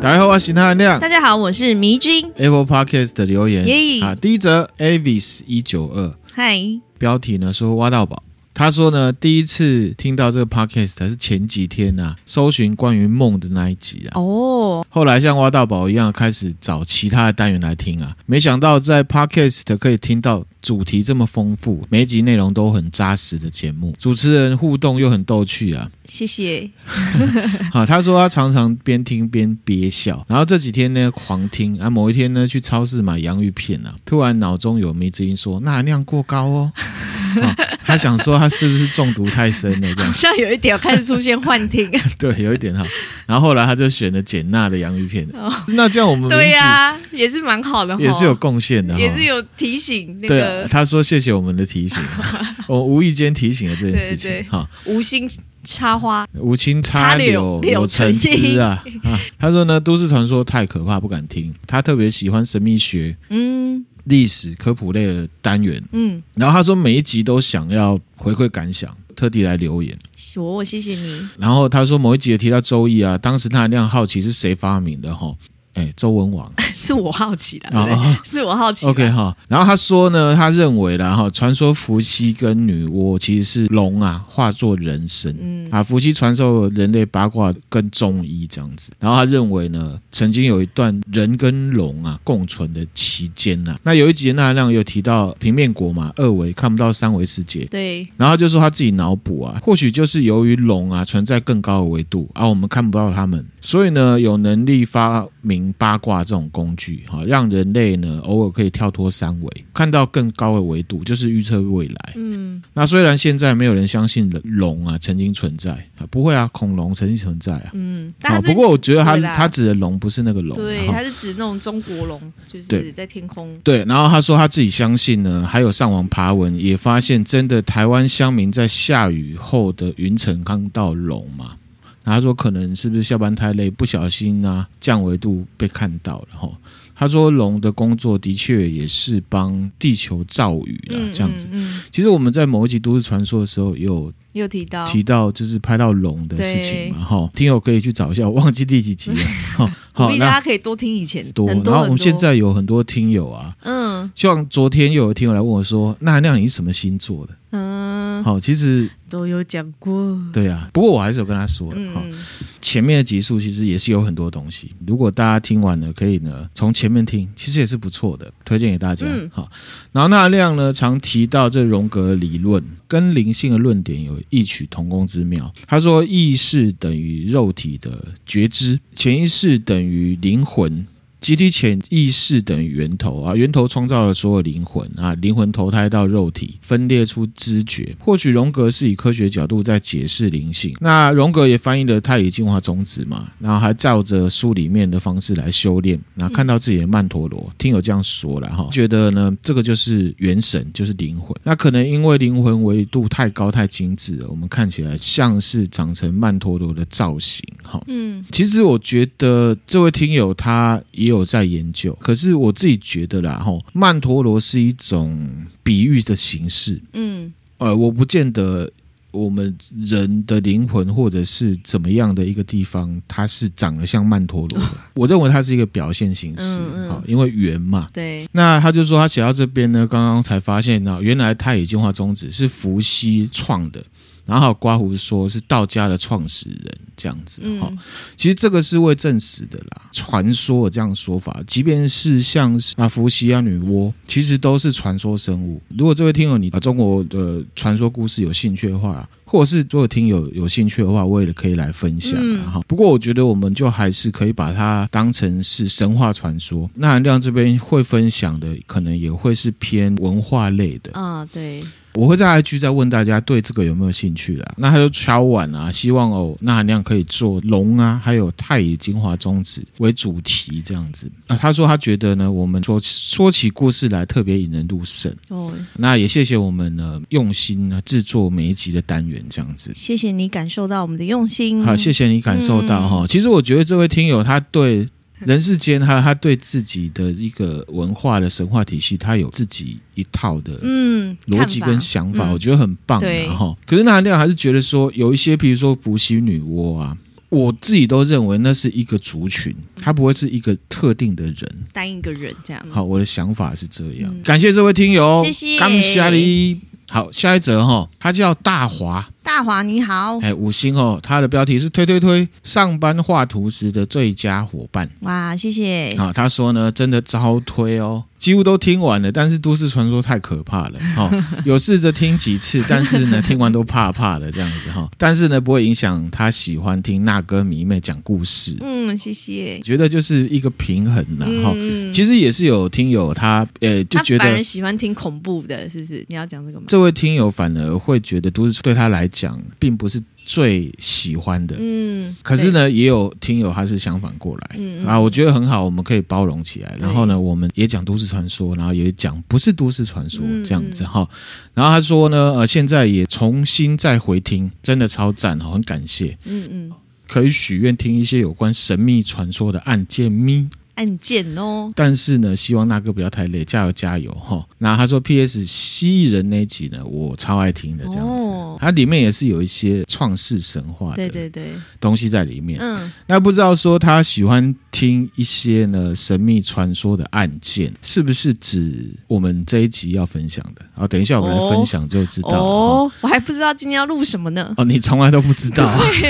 大家好，我是那含亮。大家好，我是迷君。Apple Podcast 的留言啊，第一则 Avis 一九二，嗨，标题呢说挖到宝。他说呢，第一次听到这个 podcast 是前几天、啊，搜寻关于梦的那一集啊。哦，后来像挖到宝一样，开始找其他的单元来听啊。没想到在 podcast 可以听到主题这么丰富，每一集内容都很扎实的节目，主持人互动又很逗趣啊。谢谢。好，他说他常常边听边憋笑，然后这几天呢狂听啊。某一天呢去超市买洋芋片啊，突然脑中有迷之音说：“那含量过高哦。哦”他想说他是不是中毒太深了？这样好像有一点开始出现幻听。对，有一点哈。然后后来他就选了简娜的洋芋片。哦，那这样我们对呀、啊，也是蛮好的，也是有贡献的，也是有提醒那个。对，他说谢谢我们的提醒，我无意间提醒了这件事情。哈，无心插花，无心插柳柳成枝啊啊！他说呢，都市传说太可怕，不敢听。他特别喜欢神秘学。嗯。历史科普类的单元，嗯，然后他说每一集都想要回馈感想，特地来留言。我谢谢你。然后他说某一集也提到周易啊，当时他那样好奇是谁发明的哈。哎，周文王 是我好奇的，对哦、是我好奇。OK 哈，然后他说呢，他认为啦哈，传说伏羲跟女娲其实是龙啊化作人身，嗯啊，伏羲传授人类八卦跟中医这样子。然后他认为呢，曾经有一段人跟龙啊共存的期间呐。那有一集那含量有提到平面国嘛，二维看不到三维世界，对。然后他就说他自己脑补啊，或许就是由于龙啊存在更高的维度，而、啊、我们看不到他们，所以呢有能力发明。八卦这种工具，哈，让人类呢偶尔可以跳脱三维，看到更高的维度，就是预测未来。嗯，那虽然现在没有人相信龙啊曾经存在啊，不会啊，恐龙曾经存在啊。嗯，但不过我觉得他他指的龙不是那个龙，对，他是指那种中国龙，就是在天空。对，然后他说他自己相信呢，还有上网爬文也发现，真的台湾乡民在下雨后的云层看到龙嘛。他说：“可能是不是下班太累，不小心啊降维度被看到了哈。”他说：“龙的工作的确也是帮地球造雨啦，嗯、这样子。嗯嗯、其实我们在某一集都市传说的时候有有提到提到，就是拍到龙的事情嘛。哈对，听友可以去找一下，我忘记第几集了。哈，鼓励大家可以多听以前多。多然后我们现在有很多听友啊，嗯，像昨天又有听友来问我说：‘那亮你是什么星座的？’嗯，好，其实。”都有讲过，对、啊，不过我还是有跟他说的哈。嗯、前面的集数其实也是有很多东西，如果大家听完了，可以呢从前面听，其实也是不错的，推荐给大家。好、嗯，然后那亮呢常提到这荣格理论跟灵性的论点有异曲同工之妙。他说意识等于肉体的觉知，潜意识等于灵魂。集体潜意识等于源头啊，源头创造了所有灵魂啊，灵魂投胎到肉体，分裂出知觉。或许荣格是以科学角度在解释灵性，那荣格也翻译了太乙进化宗旨嘛，然后还照着书里面的方式来修炼，然后看到自己的曼陀罗。听友这样说了哈，觉得呢这个就是元神，就是灵魂。那可能因为灵魂维度太高太精致了，我们看起来像是长成曼陀罗的造型哈。嗯，其实我觉得这位听友他也。也有在研究，可是我自己觉得啦，吼，曼陀罗是一种比喻的形式，嗯，呃，我不见得我们人的灵魂或者是怎么样的一个地方，它是长得像曼陀罗的，我认为它是一个表现形式，嗯嗯，因为圆嘛，对。那他就说他写到这边呢，刚刚才发现呢，原来太乙进化宗旨是伏羲创的。然后还有刮胡说是道家的创始人这样子哈，嗯、其实这个是未证实的啦，传说有这样说法，即便是像是啊伏羲啊女娲，其实都是传说生物。如果这位听友你啊中国的传说故事有兴趣的话，或者是所有听友有兴趣的话，我也可以来分享哈。嗯、不过我觉得我们就还是可以把它当成是神话传说。那含量这边会分享的，可能也会是偏文化类的啊，对。我会在 IG 再问大家对这个有没有兴趣啦。那他就敲碗啊，希望哦，那含量可以做龙啊，还有太乙精华宗旨为主题这样子啊。他说他觉得呢，我们说说起故事来特别引人入胜哦。那也谢谢我们呢用心呢制作每一集的单元这样子。谢谢你感受到我们的用心。好，谢谢你感受到哈。嗯、其实我觉得这位听友他对。人世间，他他对自己的一个文化的神话体系，他有自己一套的嗯逻辑跟想法，嗯、我觉得很棒。然后，可是那含量还是觉得说，有一些，比如说伏羲女娲啊，我自己都认为那是一个族群，它不会是一个特定的人，单一个人这样。好，我的想法是这样。嗯、感谢这位听友，谢谢。感谢你。好，下一则哈，他叫大华。大华你好，哎，五星哦，他的标题是推推推，上班画图时的最佳伙伴。哇，谢谢。好，他说呢，真的超推哦，几乎都听完了，但是都市传说太可怕了，哈、哦，有试着听几次，但是呢，听完都怕怕的这样子哈、哦，但是呢，不会影响他喜欢听那歌迷妹讲故事。嗯，谢谢。觉得就是一个平衡呐，哈、嗯，其实也是有听友他，呃，就觉得反而喜欢听恐怖的，是不是？你要讲这个吗？这位听友反而会觉得都市对他来讲，并不是。最喜欢的，嗯，可是呢，也有听友他是相反过来，嗯啊，我觉得很好，我们可以包容起来。然后呢，我们也讲都市传说，然后也讲不是都市传说这样子哈。然后他说呢，呃，现在也重新再回听，真的超赞哦，很感谢。嗯嗯，可以许愿听一些有关神秘传说的案件咪。案件哦，但是呢，希望那哥不要太累，加油加油哈。那他说，P.S. 蜥蜴人那集呢，我超爱听的这样子，哦、它里面也是有一些创世神话的对对对东西在里面。嗯，那不知道说他喜欢听一些呢神秘传说的案件，是不是指我们这一集要分享的？好，等一下我们来分享就知道哦。哦，我还不知道今天要录什么呢。哦，你从来都不知道。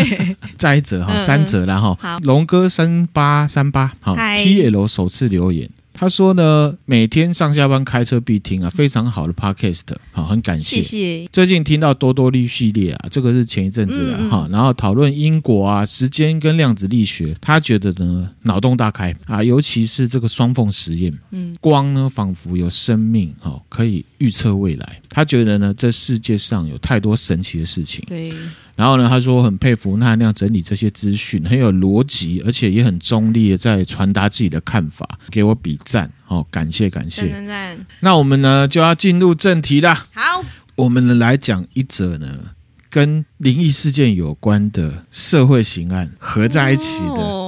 再一则哈，三则然后好，龙哥三八三八好。L 首次留言，他说呢，每天上下班开车必听啊，非常好的 podcast，好，很感谢。谢谢。最近听到多多力系列啊，这个是前一阵子的哈、嗯，然后讨论因果啊、时间跟量子力学，他觉得呢，脑洞大开啊，尤其是这个双缝实验，嗯，光呢仿佛有生命，哈，可以预测未来。他觉得呢，这世界上有太多神奇的事情。对。然后呢，他说很佩服那那样整理这些资讯，很有逻辑，而且也很中立的在传达自己的看法，给我比赞哦，感谢感谢。赞赞赞。那我们呢就要进入正题啦。好，我们呢来讲一则呢跟灵异事件有关的社会刑案合在一起的。哦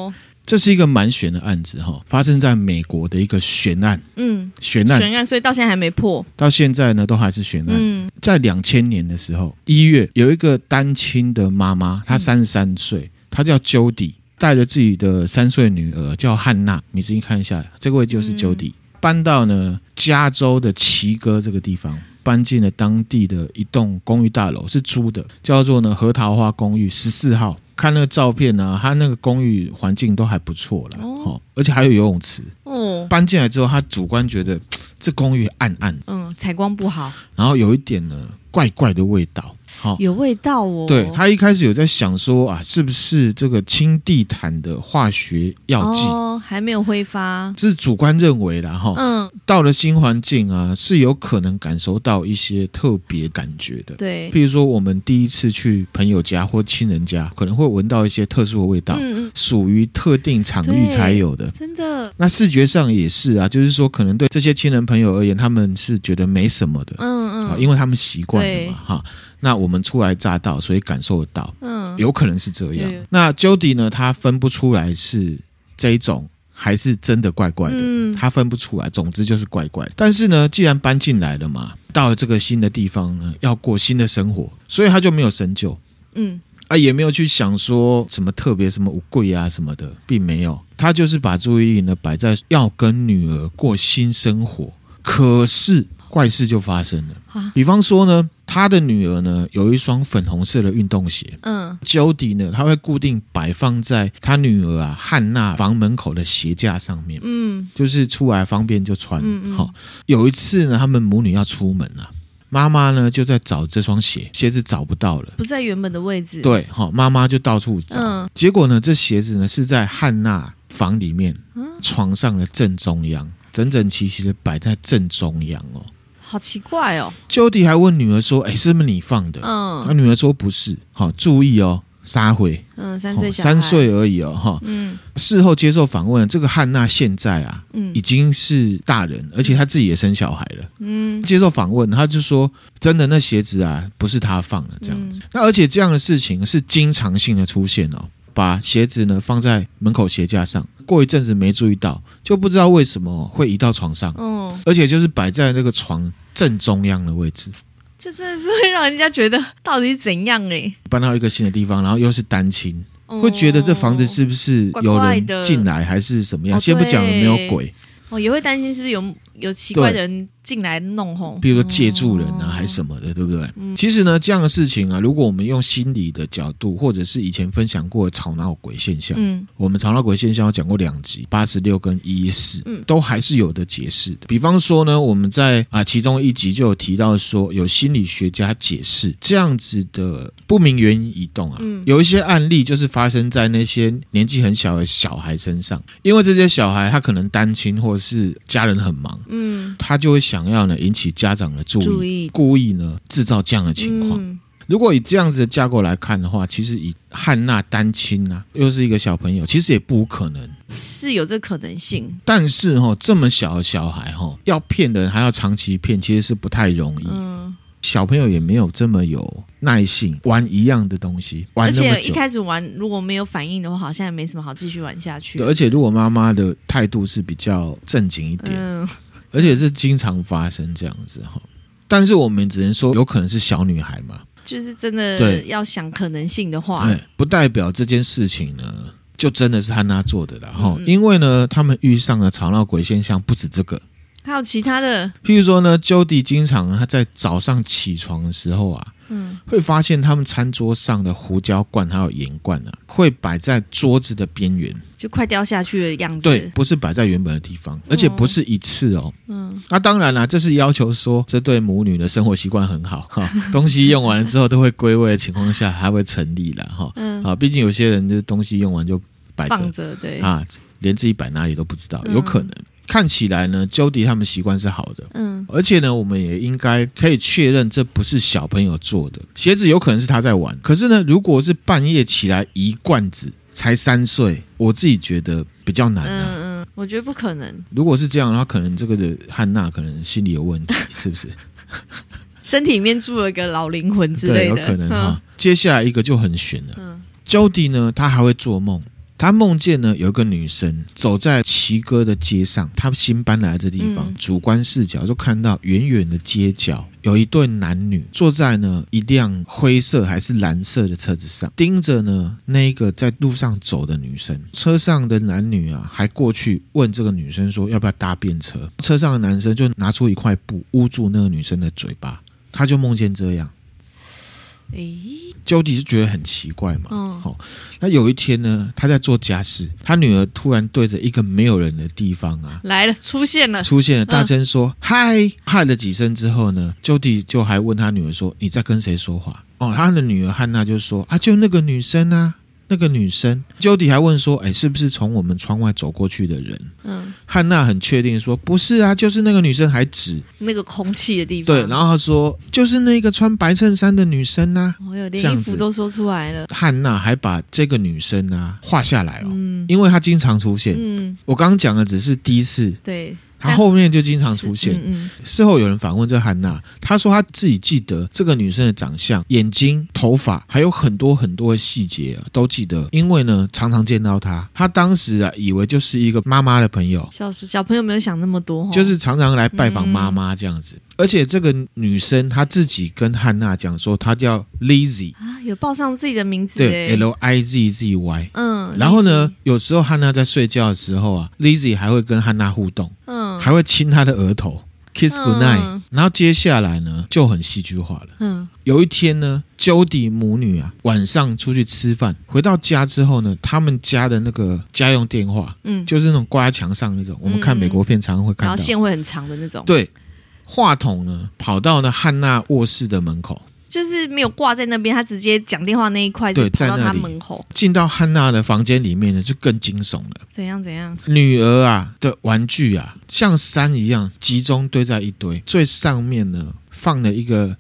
这是一个蛮悬的案子哈，发生在美国的一个悬案，嗯，悬案，悬案，所以到现在还没破，到现在呢都还是悬案。嗯，在两千年的时候，一月有一个单亲的妈妈，她三十三岁，她叫 Jody，带着自己的三岁女儿叫汉娜，你自己看一下，这位就是 Jody，搬到呢加州的奇哥这个地方，搬进了当地的一栋公寓大楼，是租的，叫做呢核桃花公寓十四号。看那个照片呢、啊，他那个公寓环境都还不错了，哦，而且还有游泳池。嗯，搬进来之后，他主观觉得这公寓暗暗，嗯，采光不好，然后有一点呢怪怪的味道。好，有味道哦。对，他一开始有在想说啊，是不是这个清地毯的化学药剂？哦，还没有挥发，这是主观认为啦。哈。嗯，到了新环境啊，是有可能感受到一些特别感觉的。对，譬如说我们第一次去朋友家或亲人家，可能会闻到一些特殊的味道，嗯嗯，属于特定场域才有的。真的。那视觉上也是啊，就是说可能对这些亲人朋友而言，他们是觉得没什么的。嗯嗯，因为他们习惯了嘛，哈。那我们初来乍到，所以感受得到，嗯，有可能是这样。那 Jody 呢？他分不出来是这一种还是真的怪怪的，嗯，他分不出来。总之就是怪怪的。但是呢，既然搬进来了嘛，到了这个新的地方呢，要过新的生活，所以他就没有深究，嗯，啊，也没有去想说什么特别什么贵啊什么的，并没有。他就是把注意力呢摆在要跟女儿过新生活。可是怪事就发生了，比方说呢。他的女儿呢，有一双粉红色的运动鞋。嗯，Jody 呢，他会固定摆放在他女儿啊汉娜房门口的鞋架上面。嗯，就是出来方便就穿。嗯，好，有一次呢，他们母女要出门啊，妈妈呢就在找这双鞋，鞋子找不到了，不在原本的位置。对，好，妈妈就到处找。嗯，结果呢，这鞋子呢是在汉娜房里面床上的正中央，整整齐齐的摆在正中央哦。好奇怪哦！Jody 还问女儿说：“哎，是不是你放的？”嗯，那女儿说：“不是。”好，注意哦，撒回。嗯，三岁小三岁而已哦，哈。嗯，事后接受访问，这个汉娜现在啊，嗯，已经是大人，而且她自己也生小孩了。嗯，接受访问，她就说：“真的，那鞋子啊，不是她放的，这样子。嗯”那而且这样的事情是经常性的出现哦。把鞋子呢放在门口鞋架上，过一阵子没注意到，就不知道为什么会移到床上，嗯，而且就是摆在那个床正中央的位置，这真的是会让人家觉得到底是怎样哎？搬到一个新的地方，然后又是单亲，会觉得这房子是不是有人进来，还是什么样？先不讲有没有鬼，哦，也会担心是不是有有奇怪的人。进来弄吼，比如说借助人啊，还是什么的，对不对？嗯，其实呢，这样的事情啊，如果我们用心理的角度，或者是以前分享过的吵闹鬼现象，嗯，我们吵闹鬼现象我讲过两集，八十六跟一一四，嗯，都还是有的解释的。比方说呢，我们在啊其中一集就有提到说，有心理学家解释这样子的不明原因移动啊，嗯，有一些案例就是发生在那些年纪很小的小孩身上，因为这些小孩他可能单亲或者是家人很忙，嗯，他就会想。要呢引起家长的注意，注意故意呢制造这样的情况。嗯、如果以这样子的架构来看的话，其实以汉娜单亲啊，又是一个小朋友，其实也不可能，是有这可能性。但是哈、哦，这么小的小孩哈、哦，要骗人还要长期骗，其实是不太容易。嗯，小朋友也没有这么有耐性玩一样的东西。而且一开始玩如果没有反应的话，好像也没什么好继续玩下去。而且如果妈妈的态度是比较正经一点。嗯而且是经常发生这样子哈，但是我们只能说有可能是小女孩嘛，就是真的对要想可能性的话，对，不代表这件事情呢就真的是汉娜做的了哈，嗯嗯，因为呢他们遇上了吵闹鬼现象不止这个。还有其他的，譬如说呢，Jody 经常他在早上起床的时候啊，嗯，会发现他们餐桌上的胡椒罐还有盐罐啊，会摆在桌子的边缘，就快掉下去的样子。对，不是摆在原本的地方，而且不是一次哦。嗯，那当然了，这是要求说这对母女的生活习惯很好哈，东西用完了之后都会归位的情况下，还会成立了哈。嗯，啊，毕竟有些人就是东西用完就摆着，放着，对啊，连自己摆哪里都不知道，有可能。看起来呢，Jody 他们习惯是好的，嗯，而且呢，我们也应该可以确认这不是小朋友做的鞋子，有可能是他在玩。可是呢，如果是半夜起来一罐子，才三岁，我自己觉得比较难啊。嗯嗯，我觉得不可能。如果是这样的话，可能这个的汉娜可能心理有问题，是不是？身体里面住了一个老灵魂之类的，有可能哈。接下来一个就很悬了。嗯，Jody 呢，他还会做梦。他梦见呢，有一个女生走在奇哥的街上，他新搬来的这地方，嗯、主观视角就看到远远的街角有一对男女坐在呢一辆灰色还是蓝色的车子上，盯着呢那个在路上走的女生。车上的男女啊，还过去问这个女生说要不要搭便车。车上的男生就拿出一块布捂住那个女生的嘴巴，他就梦见这样。诶，Jody 是觉得很奇怪嘛？嗯，好，那有一天呢，他在做家事，他女儿突然对着一个没有人的地方啊来了，出现了，出现了，大声说嗨，喊了几声之后呢，Jody 就还问他女儿说：“你在跟谁说话？”哦，他的女儿汉娜就说：“啊，就那个女生啊。”那个女生，Jody 还问说：“哎，是不是从我们窗外走过去的人？”嗯，汉娜很确定说：“不是啊，就是那个女生。”还指那个空气的地方。对，然后她说：“就是那个穿白衬衫的女生啊。”哦，有连衣服都说出来了。汉娜还把这个女生啊画下来哦，嗯，因为她经常出现。嗯，我刚刚讲的只是第一次。对。他后面就经常出现。嗯嗯、事后有人访问这汉娜，她说她自己记得这个女生的长相、眼睛、头发，还有很多很多的细节啊，都记得。因为呢，常常见到她，她当时啊，以为就是一个妈妈的朋友。小时小朋友没有想那么多，就是常常来拜访妈妈这样子。嗯而且这个女生她自己跟汉娜讲说，她叫 Lizzy 啊，有报上自己的名字，对，L I Z Z Y。嗯，然后呢，有时候汉娜在睡觉的时候啊，Lizzy 还会跟汉娜互动，嗯，还会亲他的额头，kiss good night。嗯，然后接下来呢，就很戏剧化了。嗯，有一天呢，Jody 母女啊，晚上出去吃饭，回到家之后呢，他们家的那个家用电话，嗯，就是那种挂在墙上那种，我们看美国片常常会看到，然后线会很长的那种，对。话筒呢，跑到呢汉娜卧室的门口，就是没有挂在那边，他直接讲电话那一块，对，跑到他门口，进到汉娜的房间里面呢，就更惊悚了。怎样怎样？女儿啊的玩具啊，像山一样集中堆在一堆，最上面呢放了一个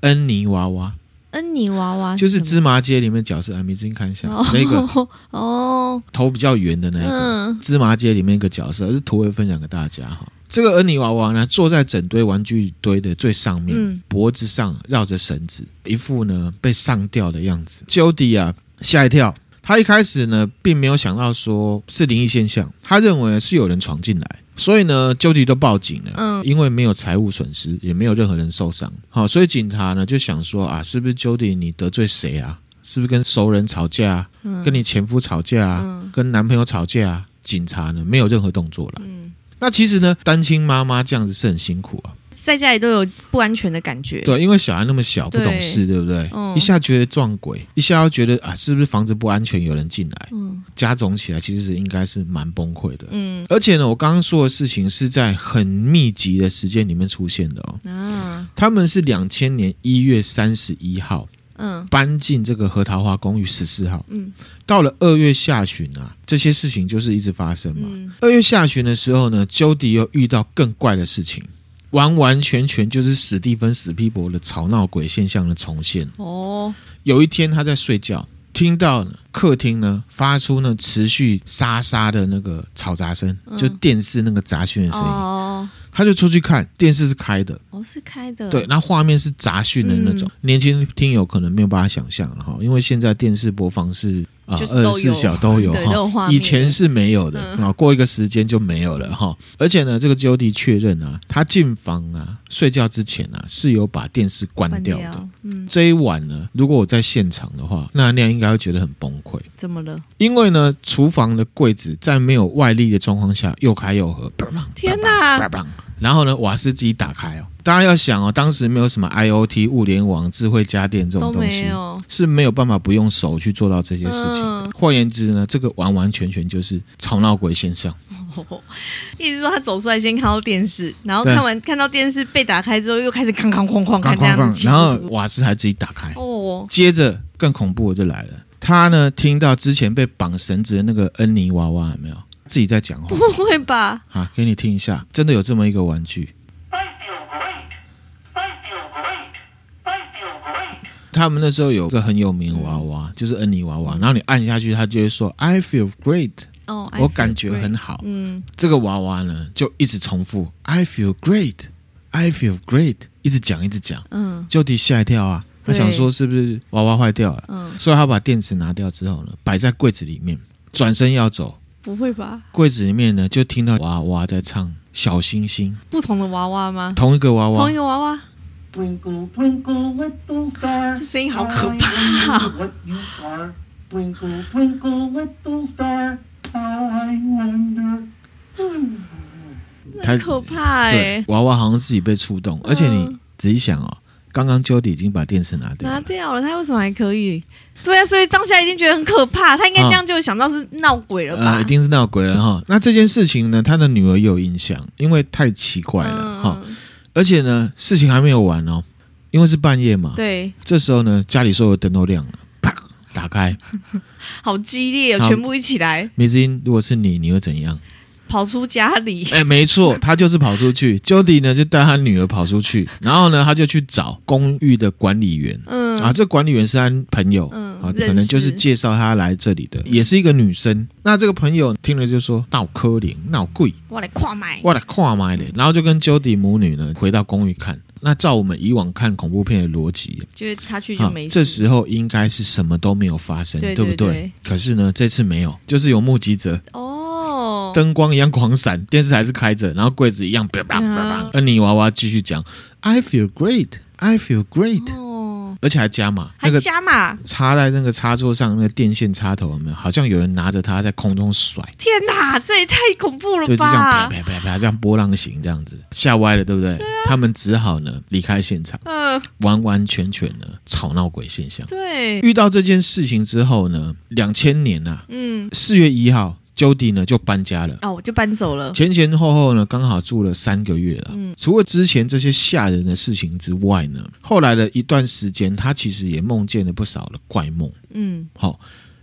恩妮娃娃。恩妮娃娃就是芝麻街里面角色，啊，明子看一下那个哦，头比较圆的那个、嗯、芝麻街里面一个角色，是图文分享给大家哈。这个恩妮娃娃呢，坐在整堆玩具堆的最上面，嗯、脖子上绕着绳子，一副呢被上吊的样子。Jody 啊，吓一跳，他一开始呢，并没有想到说是灵异现象，他认为是有人闯进来，所以呢，Jody 都报警了。嗯，因为没有财物损失，也没有任何人受伤。好，所以警察呢就想说啊，是不是 Jody 你得罪谁啊？是不是跟熟人吵架？嗯、跟你前夫吵架？嗯、跟男朋友吵架？警察呢？没有任何动作了。嗯，那其实呢，单亲妈妈这样子是很辛苦啊。在家里都有不安全的感觉，对，因为小孩那么小，不懂事，对，对不对？嗯、一下觉得撞鬼，一下又觉得啊，是不是房子不安全，有人进来？嗯，加总起来，其实是应该是蛮崩溃的。嗯，而且呢，我刚刚说的事情是在很密集的时间里面出现的哦。啊，他们是两千年一月三十一号，嗯，搬进这个核桃花公寓十四号，嗯，到了二月下旬啊，这些事情就是一直发生嘛。嗯、二月下旬的时候呢，Jody 又遇到更怪的事情。完完全全就是史蒂芬史皮伯的吵闹鬼现象的重现哦。有一天他在睡觉，听到客厅呢发出那持续沙沙的那个嘈杂声，嗯、就电视那个杂讯的声音。哦，他就出去看，电视是开的。哦，是开的。对，那画面是杂讯的那种。嗯、年轻听友可能没有办法想象了哈，因为现在电视播放是。啊，二十四小都有哈，以前是没有的啊，嗯、过一个时间就没有了哈。而且呢，这个 Jody 确认啊，他进房啊睡觉之前啊是有把电视关掉的。掉嗯，这一晚呢，如果我在现场的话，那那样应该会觉得很崩溃。怎么了？因为呢，厨房的柜子在没有外力的状况下又开又合。天哪！然后呢，瓦斯自己打开哦。大家要想哦，当时没有什么 IoT 物联网、智慧家电这种东西，是没有办法不用手去做到这些事情的。嗯、换言之呢，这个完完全全就是吵闹鬼现象。哦、意思说他走出来先看到电视，然后看完看到电视被打开之后，又开始哐哐哐哐，哐这样子，然后瓦斯还自己打开。哦，接着更恐怖的就来了，他呢听到之前被绑绳子的那个恩妮娃娃有没有？自己在讲话？不会吧？啊，给你听一下，真的有这么一个玩具。他们那时候有个很有名的娃娃，嗯、就是恩妮娃娃，然后你按下去，他就会说 “I feel great”，哦，我感觉很好。嗯，这个娃娃呢，就一直重复 “I feel great”，“I feel great”，一直讲，一直讲。嗯，Jody 吓一跳啊，他想说是不是娃娃坏掉了？嗯，所以他把电池拿掉之后呢，摆在柜子里面，转身要走。不会吧？柜子里面呢，就听到娃娃在唱《小星星》。不同的娃娃吗？同一个娃娃，同一个娃娃。这声音好可怕啊。太可怕哎！对，娃娃好像自己被触动，而且你仔细想哦。刚刚 Jody 已经把电视拿掉了，拿掉了，他为什么还可以？对啊，所以当下一定觉得很可怕。他应该这样就想到是闹鬼了吧？呃、一定是闹鬼了哈。那这件事情呢，他的女儿也有印象，因为太奇怪了哈。嗯、而且呢，事情还没有完哦，因为是半夜嘛。对，这时候呢，家里所有灯都亮了，啪，打开，好激烈哦，全部一起来。梅子英，如果是你，你会怎样？跑出家里，哎，没错，他就是跑出去。Jody 呢，就带他女儿跑出去，然后呢，他就去找公寓的管理员。嗯，啊，这管理员是他朋友，嗯，啊，可能就是介绍他来这里的，也是一个女生。那这个朋友听了就说：“闹柯林，闹贵，我来跨买，我来跨买的。”然后就跟 Jody 母女呢回到公寓看。那照我们以往看恐怖片的逻辑，就是他去就没事，这时候应该是什么都没有发生，对不对？可是呢，这次没有，就是有目击者哦。灯光一样狂闪，电视还是开着，然后柜子一样，叭叭叭叭。恩妮娃娃继续讲：“I feel great, I feel great。”哦，而且还加码，还加码，插在那个插座上那个电线插头有没有？好像有人拿着它在空中甩。天哪，这也太恐怖了吧！对，就这样啪啪啪啪，这样波浪形这样子，吓歪了，对不对？对啊，他们只好呢离开现场。嗯，呃，完完全全的吵闹鬼现象。对，遇到这件事情之后呢，两千年呐，嗯，四月一号。Jody 呢就搬家了哦，我就搬走了。前前后后呢刚好住了三个月了。嗯，除了之前这些吓人的事情之外呢，后来的一段时间，他其实也梦见了不少的怪梦。嗯，好、哦，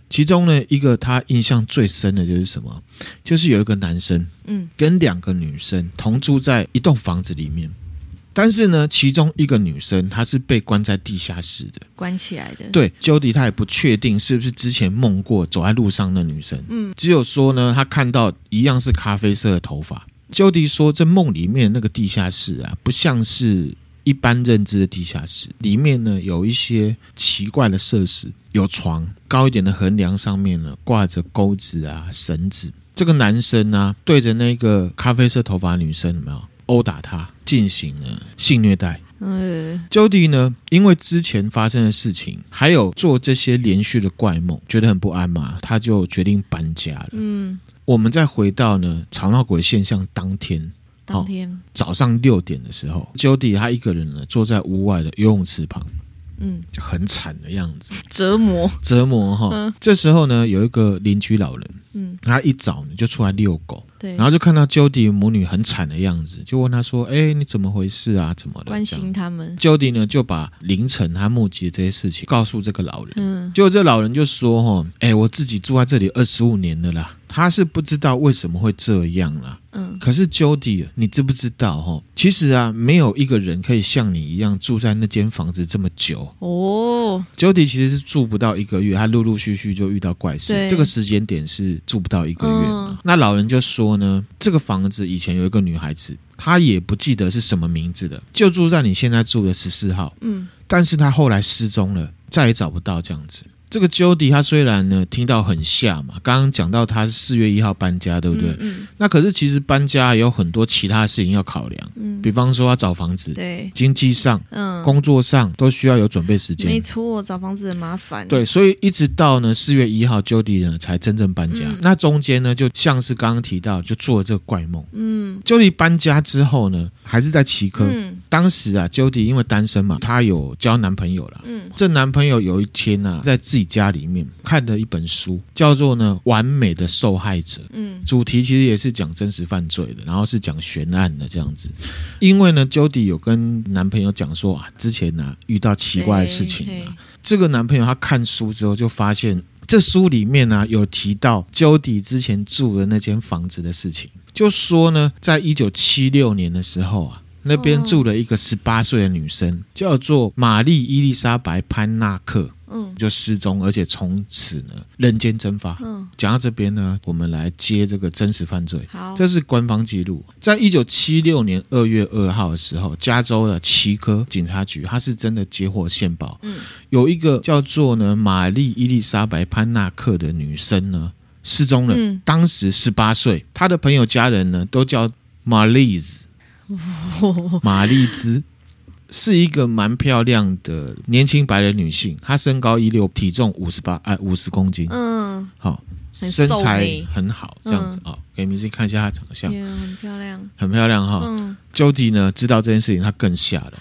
其中呢一个他印象最深的就是什么？就是有一个男生，嗯，跟两个女生同住在一栋房子里面。但是呢，其中一个女生她是被关在地下室的，关起来的。对，Jody 她也不确定是不是之前梦过走在路上的女生，嗯，只有说呢，她看到一样是咖啡色的头发。Jody 说，这梦里面那个地下室啊，不像是一般认知的地下室，里面呢有一些奇怪的设施，有床，高一点的横梁上面呢挂着钩子啊、绳子。这个男生呢、啊，对着那个咖啡色头发的女生有没有？殴打他，进行了性虐待。嗯，Jody 呢，因为之前发生的事情，还有做这些连续的怪梦，觉得很不安嘛，他就决定搬家了。嗯，我们再回到呢吵闹鬼现象当天，当天早上六点的时候，Jody 他一个人呢坐在屋外的游泳池旁。嗯，很惨的样子，折磨折磨哈。嗯、这时候呢，有一个邻居老人，嗯，他一早呢就出来遛狗，对，然后就看到 Jody 母女很惨的样子，就问他说：“哎，你怎么回事啊？怎么了？”关心他们。Jody 呢就把凌晨他目击的这些事情告诉这个老人，嗯，结果这老人就说：“哈，哎，我自己住在这里二十五年了啦。”他是不知道为什么会这样啦，嗯，可是 Jody，你知不知道哈？其实啊，没有一个人可以像你一样住在那间房子这么久哦。Jody 其实是住不到一个月，他陆陆续续就遇到怪事。这个时间点是住不到一个月嘛。嗯、那老人就说呢，这个房子以前有一个女孩子，她也不记得是什么名字的，就住在你现在住的十四号，嗯，但是她后来失踪了，再也找不到这样子。这个 Jody 他虽然呢听到很吓嘛，刚刚讲到他是四月一号搬家，对不对？嗯。嗯，那可是其实搬家也有很多其他的事情要考量，嗯，比方说要找房子，对，经济上，嗯，工作上都需要有准备时间。没错，找房子很麻烦。对，所以一直到呢四月一号，Jody 呢才真正搬家。嗯、那中间呢，就像是刚刚提到，就做了这个怪梦。嗯，Jody 搬家之后呢，还是在奇科。嗯，当时啊，Jody 因为单身嘛，她有交男朋友了。嗯，这男朋友有一天呢、啊，在自己家里面。看的一本书叫做呢《完美的受害者》，嗯，主题其实也是讲真实犯罪的，然后是讲悬案的这样子。因为呢，Jody 有跟男朋友讲说啊，之前呢、啊、遇到奇怪的事情啊。这个男朋友他看书之后就发现，这书里面呢、啊、有提到 Jody 之前住的那间房子的事情，就说呢，在一九七六年的时候啊，那边住了一个十八岁的女生，叫做玛丽伊丽莎白潘纳克。嗯，就失踪，而且从此呢人间蒸发。嗯，讲到这边呢，我们来接这个真实犯罪。好，这是官方记录，在一九七六年二月二号的时候，加州的奇科警察局，他是真的接获线报，嗯，有一个叫做呢玛丽伊丽莎白潘纳克的女生呢失踪了，嗯，当时十八岁，她的朋友家人呢都叫玛丽兹，玛丽兹。是一个蛮漂亮的年轻白人女性，她身高一六，体重五十八，哎，五十公斤。嗯，好，很身材很好，这样子啊、嗯哦，给明星看一下她长相，很漂亮，很漂亮哈。嗯，Jody 呢知道这件事情，她更吓了。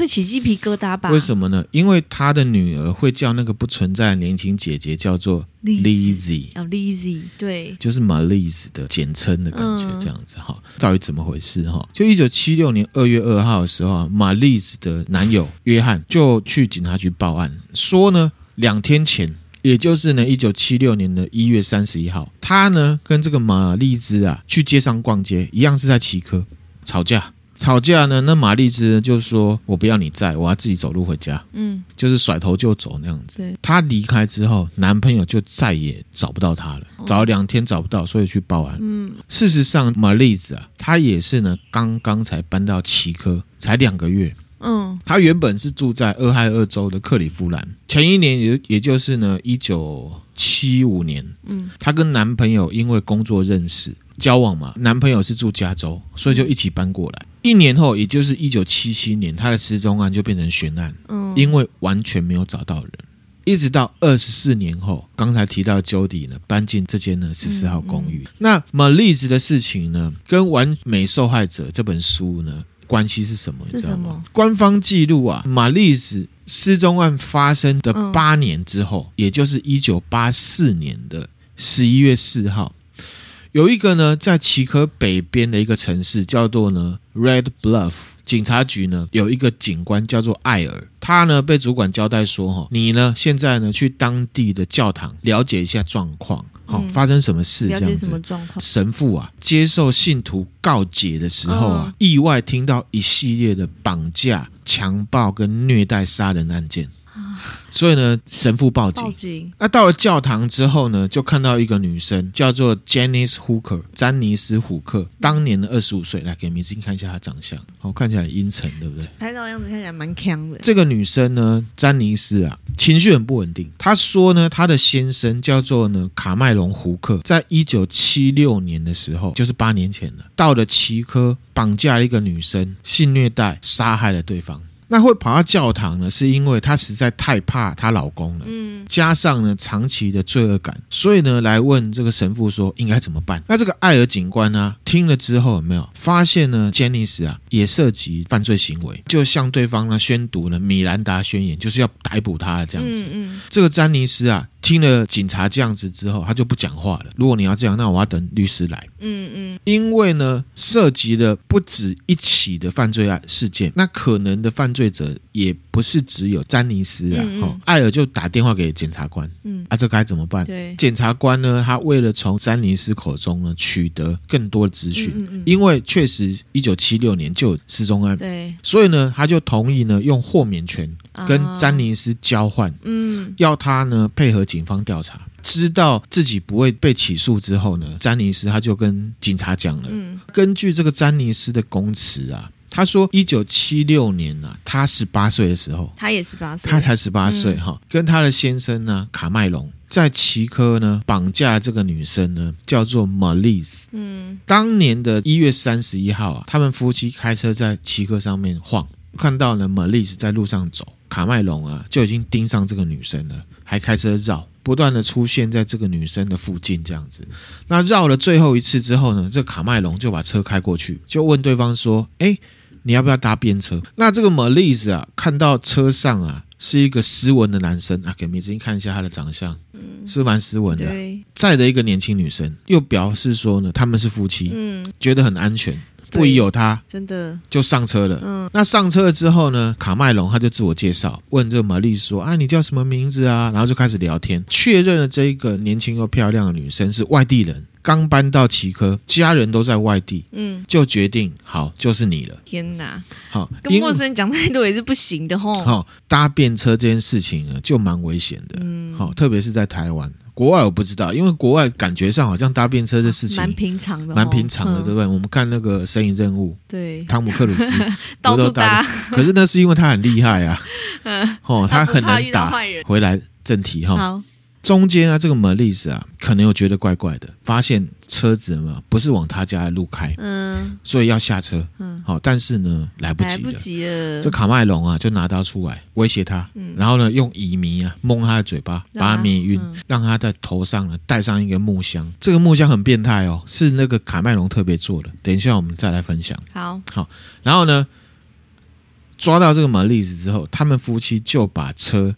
会起鸡皮疙瘩吧？为什么呢？因为他的女儿会叫那个不存在的年轻姐姐叫做 Lizzie，哦，Lizzie，对，就是 Marlize 的简称的感觉，嗯、这样子哈。到底怎么回事哈？就一九七六年二月二号的时候，Marlize 的男友约翰就去警察局报案，说呢，两天前，也就是呢一九七六年的一月三十一号，他呢跟这个玛丽兹啊去街上逛街，一样是在奇科吵架。吵架呢？那玛丽兹就说：“我不要你在，我要自己走路回家。”嗯，就是甩头就走那样子。她离开之后，男朋友就再也找不到她了，哦、找了两天找不到，所以去报案。嗯，事实上，玛丽兹啊，她也是呢，刚刚才搬到奇科，才两个月。嗯，她原本是住在俄亥俄州的克里夫兰，前一年也也就是呢，一九七五年。嗯，她跟男朋友因为工作认识。交往嘛，男朋友是住加州，所以就一起搬过来。一年后，也就是一九七七年，她的失踪案就变成悬案，嗯，因为完全没有找到人。一直到二十四年后，刚才提到 Jody 呢，搬进这间呢十四号公寓。嗯嗯、那 Marlize 的事情呢，跟《完美受害者》这本书呢，关系是什么？你知道吗？官方记录啊，Marlize 失踪案发生的八年之后，嗯、也就是一九八四年的十一月四号。有一个呢，在奇科北边的一个城市叫做呢 Red Bluff，警察局呢有一个警官叫做艾尔，他呢被主管交代说，哈，你呢现在呢去当地的教堂了解一下状况，好、嗯，发生什么事？这样子。了解什么状况？神父啊，接受信徒告解的时候啊，嗯、意外听到一系列的绑架、强暴跟虐待杀人案件。所以呢，神父报警。报警。那到了教堂之后呢，就看到一个女生叫做 Janice Hooker，詹妮斯·虎克，当年的二十五岁。来给明星看一下她长相，哦，看起来很阴沉，对不对？拍照样子看起来蛮强的。这个女生呢，詹妮斯啊，情绪很不稳定。她说呢，她的先生叫做呢卡麦隆·胡克，在一九七六年的时候，就是八年前了，到了奇科绑架了一个女生，性虐待，杀害了对方。那会跑到教堂呢，是因为她实在太怕她老公了，嗯，加上呢长期的罪恶感，所以呢来问这个神父说应该怎么办。那这个艾尔警官呢听了之后有没有发现呢？詹尼斯啊也涉及犯罪行为，就向对方呢宣读了米兰达宣言，就是要逮捕他这样子。嗯嗯，这个詹尼斯啊。听了警察这样子之后，他就不讲话了。如果你要这样，那我要等律师来。嗯嗯，因为呢，涉及的不止一起的犯罪案事件，那可能的犯罪者也不是只有詹尼斯啊。嗯嗯哦，艾尔就打电话给检察官。嗯，啊，这该怎么办？对，检察官呢，他为了从詹尼斯口中呢取得更多的资讯，因为确实一九七六年就有失踪案，对，所以呢，他就同意呢用豁免权跟詹尼斯交换。嗯，要他呢配合警方调查，知道自己不会被起诉之后呢，詹尼斯他就跟警察讲了。嗯，根据这个詹尼斯的供词啊，他说一九七六年呢、啊，他十八岁的时候，他也十八岁，他才十八岁哈，跟他的先生呢卡麦隆在奇科呢绑架这个女生呢，叫做 Melise。嗯，当年的一月三十一号啊，他们夫妻开车在奇科上面晃，看到呢 Melise 在路上走。卡麦隆啊，就已经盯上这个女生了，还开车绕，不断的出现在这个女生的附近，这样子。那绕了最后一次之后呢，这卡麦隆就把车开过去，就问对方说：“哎，你要不要搭便车？”那这个 Melise 啊，看到车上啊是一个斯文的男生啊，给明星看一下他的长相，嗯，是蛮斯文的，对，载的一个年轻女生，又表示说呢，他们是夫妻，嗯，觉得很安全。不疑有他，真的就上车了。嗯，那上车了之后呢，卡麦隆他就自我介绍，问这个玛丽说：“啊，你叫什么名字啊？”然后就开始聊天，确认了这一个年轻又漂亮的女生是外地人，刚搬到奇科，家人都在外地。嗯，就决定好就是你了。天哪，好跟陌生人讲太多也是不行的吼。好，搭便车这件事情呢，就蛮危险的。嗯，好，特别是在台湾。国外我不知道，因为国外感觉上好像搭便车这事情蛮平常的，蛮平常的，对不对？我们看那个《神隐任务》，对，汤姆克鲁斯 到处搭，可是那是因为他很厉害啊，哦，他很难打。回来正题哈。中间啊，这个 Melise 啊，可能又觉得怪怪的，发现车子嘛不是往他家的路开，嗯，所以要下车，嗯，好，但是呢，来不及了，来不及了。这卡麦隆啊，就拿刀出来威胁他，嗯，然后呢，用乙醚啊蒙他的嘴巴，把他迷晕，嗯，让他在头上呢戴上一个木箱。这个木箱很变态哦，是那个卡麦隆特别做的。等一下我们再来分享。好，好，然后呢，抓到这个 Melise 之后，他们夫妻就把车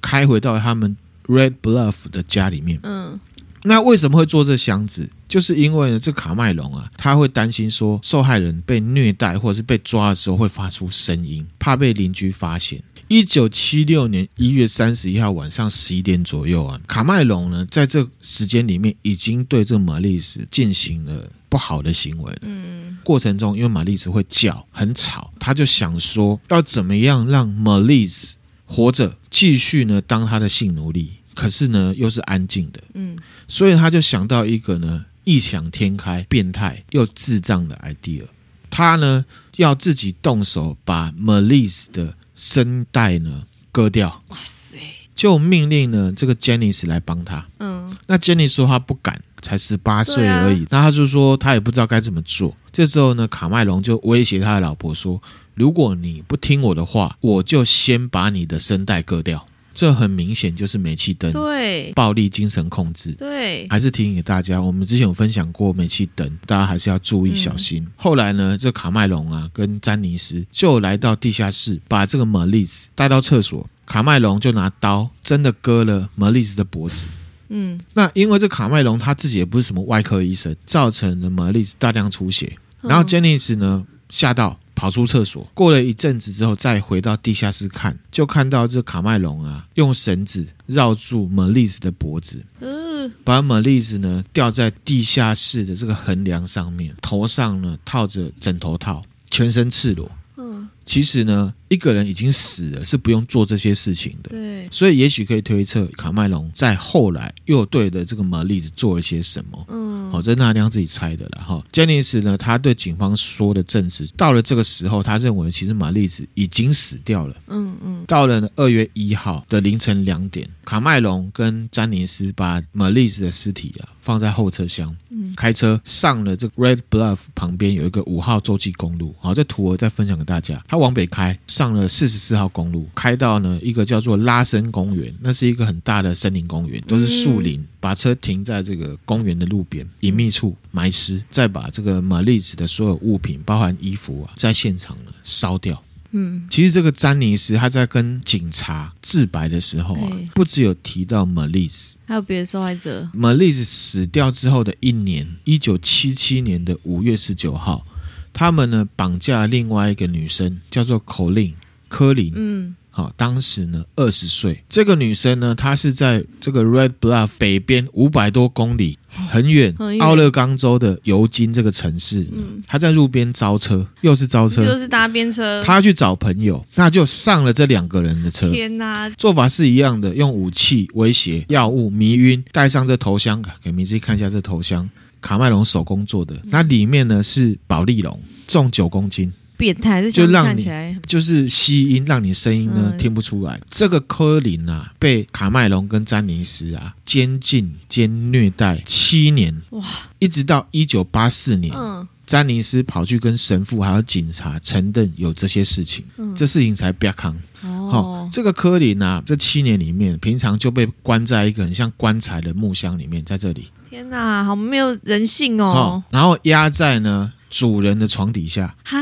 开回到他们。Red Bluff 的家里面，嗯，那为什么会做这箱子？就是因为呢，这卡麦隆啊，他会担心说受害人被虐待或者是被抓的时候会发出声音，怕被邻居发现。一九七六年一月三十一号晚上十一点左右啊，卡麦隆呢在这时间里面已经对这玛丽斯进行了不好的行为了。嗯，过程中因为玛丽斯会叫很吵，他就想说要怎么样让玛丽斯。活着，继续呢当他的性奴隶，可是呢又是安静的，嗯，所以他就想到一个呢异想天开、变态又智障的 idea，他呢要自己动手把 Melise 的声带呢割掉，哇塞，就命令呢这个 Jenny 来帮他，嗯，那 Jenny 说他不敢，才十八岁而已，啊、那他就说他也不知道该怎么做。这时候呢，卡麦隆就威胁他的老婆说。如果你不听我的话，我就先把你的声带割掉。这很明显就是煤气灯，对，暴力精神控制，对。还是提醒给大家，我们之前有分享过煤气灯，大家还是要注意小心。嗯、后来呢，这卡麦隆啊跟詹尼斯就来到地下室，把这个 Melise 带到厕所。卡麦隆就拿刀真的割了 Melise 的脖子。嗯，那因为这卡麦隆他自己也不是什么外科医生，造成了 Melise 大量出血。然后 Janice 呢吓到。跑出厕所，过了一阵子之后，再回到地下室看，就看到这卡麦隆啊，用绳子绕住 Melise 的脖子，嗯，把 Melise 呢吊在地下室的这个横梁上面，头上呢套着枕头套，全身赤裸。嗯，其实呢，一个人已经死了，是不用做这些事情的。对，所以也许可以推测，卡麦隆在后来又对着这个玛丽子做了些什么。嗯，好，这是纳亮自己猜的了哈。詹尼斯呢，他对警方说的证词，到了这个时候，他认为其实玛丽子已经死掉了。嗯嗯。到了二月一号的凌晨两点，卡麦隆跟詹尼斯把玛丽子的尸体啊放在后车厢，嗯，开车上了这个 Red Bluff 旁边有一个五号洲际公路。好，这图我再分享给大家。他往北开，上了四十四号公路，开到呢一个叫做拉森公园，那是一个很大的森林公园，都是树林。嗯、把车停在这个公园的路边隐秘处埋尸，再把这个玛丽子的所有物品，包含衣服啊，在现场呢烧掉。嗯，其实这个詹尼斯他在跟警察自白的时候啊，欸、不只有提到玛丽斯，还有别的受害者。玛丽斯死掉之后的一年，一九七七年的五月十九号，他们呢绑架另外一个女生，叫做口令柯林。嗯。好，当时呢，二十岁。这个女生呢，她是在这个 Red Bluff 北边五百多公里，很远，奥勒冈州的尤金这个城市。嗯，她在路边招车，又是招车，又是搭便车。她去找朋友，那就上了这两个人的车。天哪，做法是一样的，用武器威胁、药物迷晕，带上这头箱，给明志看一下这头箱，卡麦隆手工做的。那里面呢是保丽龙，重九公斤。变态，是就让你就是吸音，让你声音呢、嗯、听不出来。这个科林啊，被卡麦隆跟詹尼斯啊监禁兼虐待七年，哇！一直到一九八四年，嗯，詹尼斯跑去跟神父还有警察承认有这些事情，嗯，这事情才不要扛。哦，哦，这个科林啊，这七年里面，平常就被关在一个很像棺材的木箱里面，在这里。天哪，好没有人性哦！哦然后压在呢主人的床底下。哈。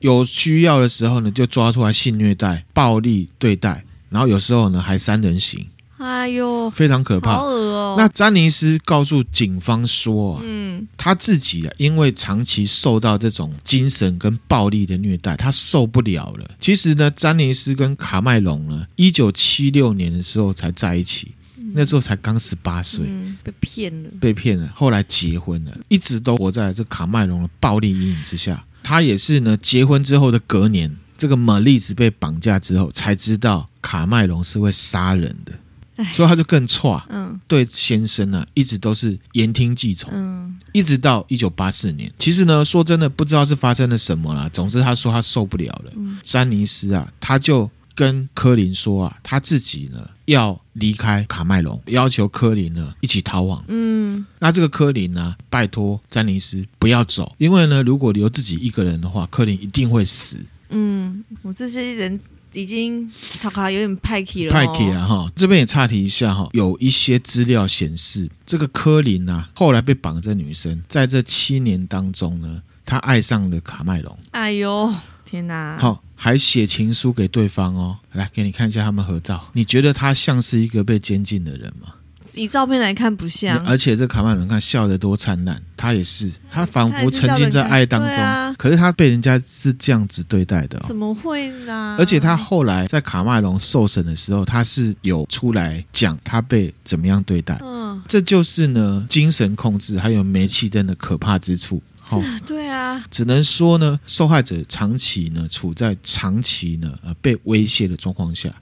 有需要的时候呢，就抓出来性虐待、暴力对待，然后有时候呢还三人行。哎呦，非常可怕，好恶哦。那詹尼斯告诉警方说啊，嗯，他自己啊，因为长期受到这种精神跟暴力的虐待，他受不了了。其实呢，詹尼斯跟卡麦隆呢，一九七六年的时候才在一起，嗯、那时候才刚十八岁，嗯，被骗了，被骗了。后来结婚了，一直都活在这卡麦隆的暴力阴影之下。他也是呢，结婚之后的隔年，这个玛丽子被绑架之后，才知道卡麦隆是会杀人的，所以他就更错。嗯，对先生呢、啊，一直都是言听计从。嗯，一直到一九八四年，其实呢，说真的，不知道是发生了什么啦。总之，他说他受不了了。嗯，詹尼斯啊，他就跟柯林说啊，他自己呢要离开卡麦隆，要求柯林呢一起逃亡。嗯，那这个柯林呢，拜托詹尼斯不要走，因为呢，如果留自己一个人的话，柯林一定会死。嗯，我这些人已经他卡有点派气了，派气了哈。这边也岔题一下哈，有一些资料显示，这个柯林啊，后来被绑这女生，在这七年当中呢，他爱上了卡麦隆。哎呦！天呐！好，还写情书给对方哦。来，给你看一下他们合照。你觉得他像是一个被监禁的人吗？以照片来看，不像。而且这卡麦隆看笑得多灿烂，他也是，他仿佛沉浸在爱当中。啊、可是他被人家是这样子对待的、哦。怎么会呢？而且他后来在卡麦隆受审的时候，他是有出来讲他被怎么样对待。嗯，这就是呢精神控制还有煤气灯的可怕之处。哦，对啊，只能说呢，受害者长期呢处在长期呢呃被威胁的状况下，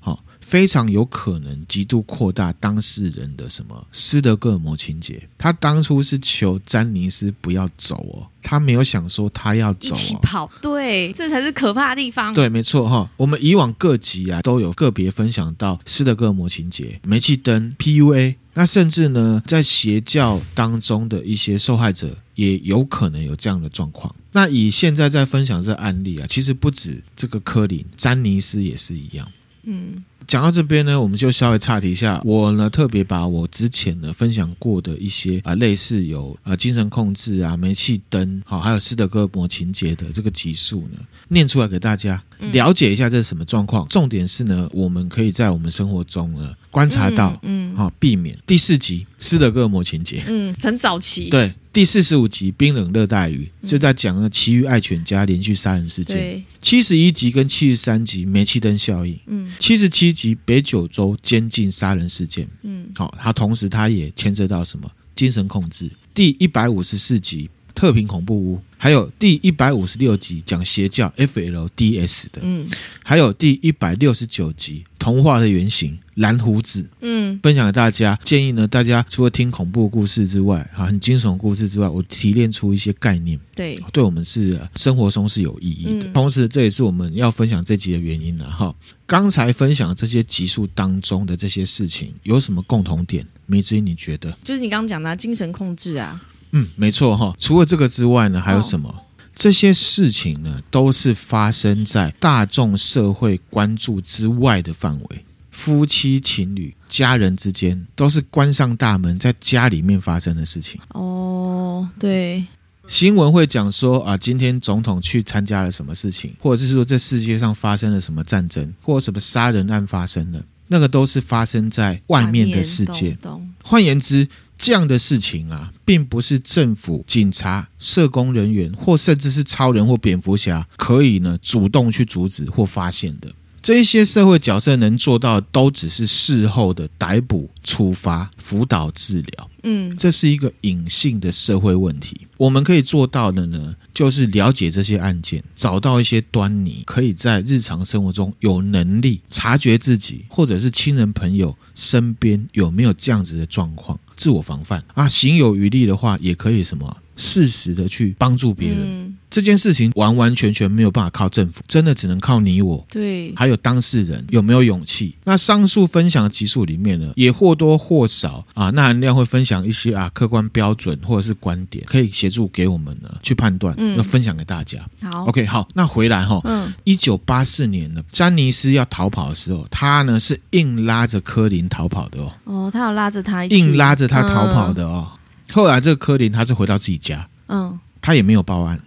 好、哦，非常有可能极度扩大当事人的什么斯德哥尔摩情节。他当初是求詹尼斯不要走哦，他没有想说他要走、哦，一起跑，对，这才是可怕的地方。对，没错哈、哦，我们以往各集啊都有个别分享到斯德哥尔摩情节、煤气灯、PUA。那甚至呢，在邪教当中的一些受害者也有可能有这样的状况。那以现在在分享这个案例啊，其实不止这个科林，詹尼斯也是一样。嗯。讲到这边呢，我们就稍微岔题一下。我呢特别把我之前呢分享过的一些啊类似有啊精神控制啊煤气灯好还有斯德哥尔摩情节的这个集数呢念出来给大家了解一下这是什么状况。嗯、重点是呢，我们可以在我们生活中呢观察到，嗯，好、嗯、避免。第四集斯德哥尔摩情节，嗯，很早期。对，第四十五集冰冷热带雨就在讲了奇遇爱犬家连续杀人事件。七十一集跟七十三集煤气灯效应，嗯，七十七。集北九州监禁杀人事件，嗯，好，它同时它也牵涉到什么精神控制。第一百五十四集特平恐怖屋，还有第一百五十六集讲邪教 FLDS 的，嗯，还有第一百六十九集童话的原型蓝胡子，嗯，分享给大家。建议呢，大家除了听恐怖故事之外，哈，很惊悚故事之外，我提炼出一些概念，对，对我们是生活中是有意义的。嗯、同时，这也是我们要分享这集的原因了，哈。刚才分享的这些集数当中的这些事情，有什么共同点？梅子，你觉得？就是你刚刚讲的、啊、精神控制啊。嗯，没错哈。除了这个之外呢，还有什么？哦、这些事情呢，都是发生在大众社会关注之外的范围。夫妻、情侣、家人之间，都是关上大门，在家里面发生的事情。哦，对。新闻会讲说啊，今天总统去参加了什么事情，或者是说这世界上发生了什么战争，或者什么杀人案发生了，那个都是发生在外面的世界。换言之。这样的事情啊，并不是政府、警察、社工人员，或甚至是超人或蝙蝠侠可以呢主动去阻止或发现的。这一些社会角色能做到，都只是事后的逮捕、处罚、辅导、治疗。嗯，这是一个隐性的社会问题。我们可以做到的呢，就是了解这些案件，找到一些端倪，可以在日常生活中有能力察觉自己或者是亲人朋友身边有没有这样子的状况，自我防范啊。行有余力的话，也可以什么？适时的去帮助别人，嗯、这件事情完完全全没有办法靠政府，真的只能靠你我。对，还有当事人有没有勇气？那上述分享的集数里面呢，也或多或少啊，那含量会分享一些啊客观标准或者是观点，可以协助给我们呢去判断，嗯要分享给大家。好，OK，好，那回来哈，嗯，一九八四年呢，詹尼斯要逃跑的时候，他呢是硬拉着柯林逃跑的哦。哦，他要拉着他一起，硬拉着他逃跑的哦。嗯后来，这个柯林他是回到自己家，嗯，他也没有报案。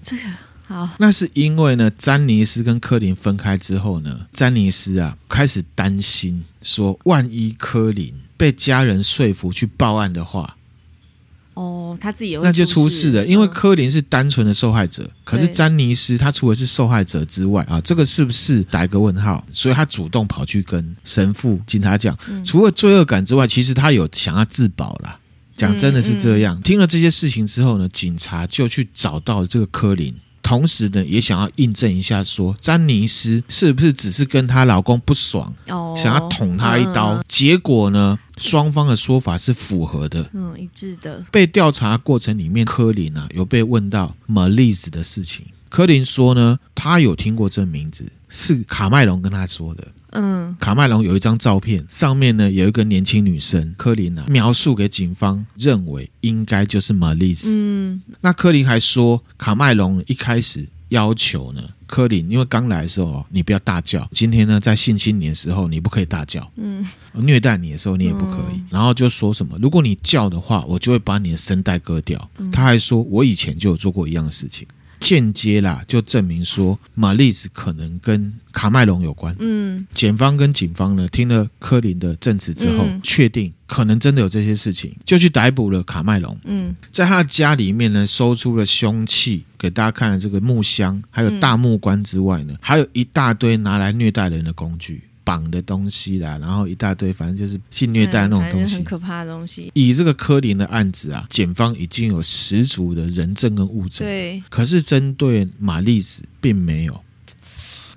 这个好，那是因为呢，詹尼斯跟柯林分开之后呢，詹尼斯啊开始担心，说万一柯林被家人说服去报案的话。哦，他自己也会那就出事了，因为柯林是单纯的受害者，嗯、可是詹尼斯他除了是受害者之外啊，这个是不是打一个问号？所以他主动跑去跟神父、警察讲，嗯、除了罪恶感之外，其实他有想要自保啦。讲真的是这样。听了这些事情之后呢，警察就去找到了这个柯林。同时呢，也想要印证一下，说詹尼斯是不是只是跟她老公不爽，哦、想要捅他一刀？嗯、结果呢，双方的说法是符合的，嗯，一致的。被调查过程里面，柯林啊有被问到 Melisse 的事情，柯林说呢，他有听过这名字，是卡麦隆跟他说的。嗯，卡麦隆有一张照片，上面呢有一个年轻女生，柯林啊描述给警方，认为应该就是 Melisse。嗯，那柯林还说，卡麦隆一开始要求呢，柯林因为刚来的时候你不要大叫，今天呢在性侵你的时候你不可以大叫，嗯，虐待你的时候你也不可以，然后就说什么，如果你叫的话，我就会把你的声带割掉。他还说我以前就有做过一样的事情。间接啦，就证明说玛丽斯可能跟卡麦隆有关。嗯，检方跟警方呢，听了柯林的证词之后，嗯、确定可能真的有这些事情，就去逮捕了卡麦隆。嗯，在他的家里面呢，搜出了凶器，给大家看了这个木箱，还有大木棺之外呢，还有一大堆拿来虐待人的工具。绑的东西啦，然后一大堆，反正就是性虐待那种东西，很可怕的东西。以这个柯林的案子啊，检方已经有十足的人证跟物证，对。可是针对玛丽子并没有。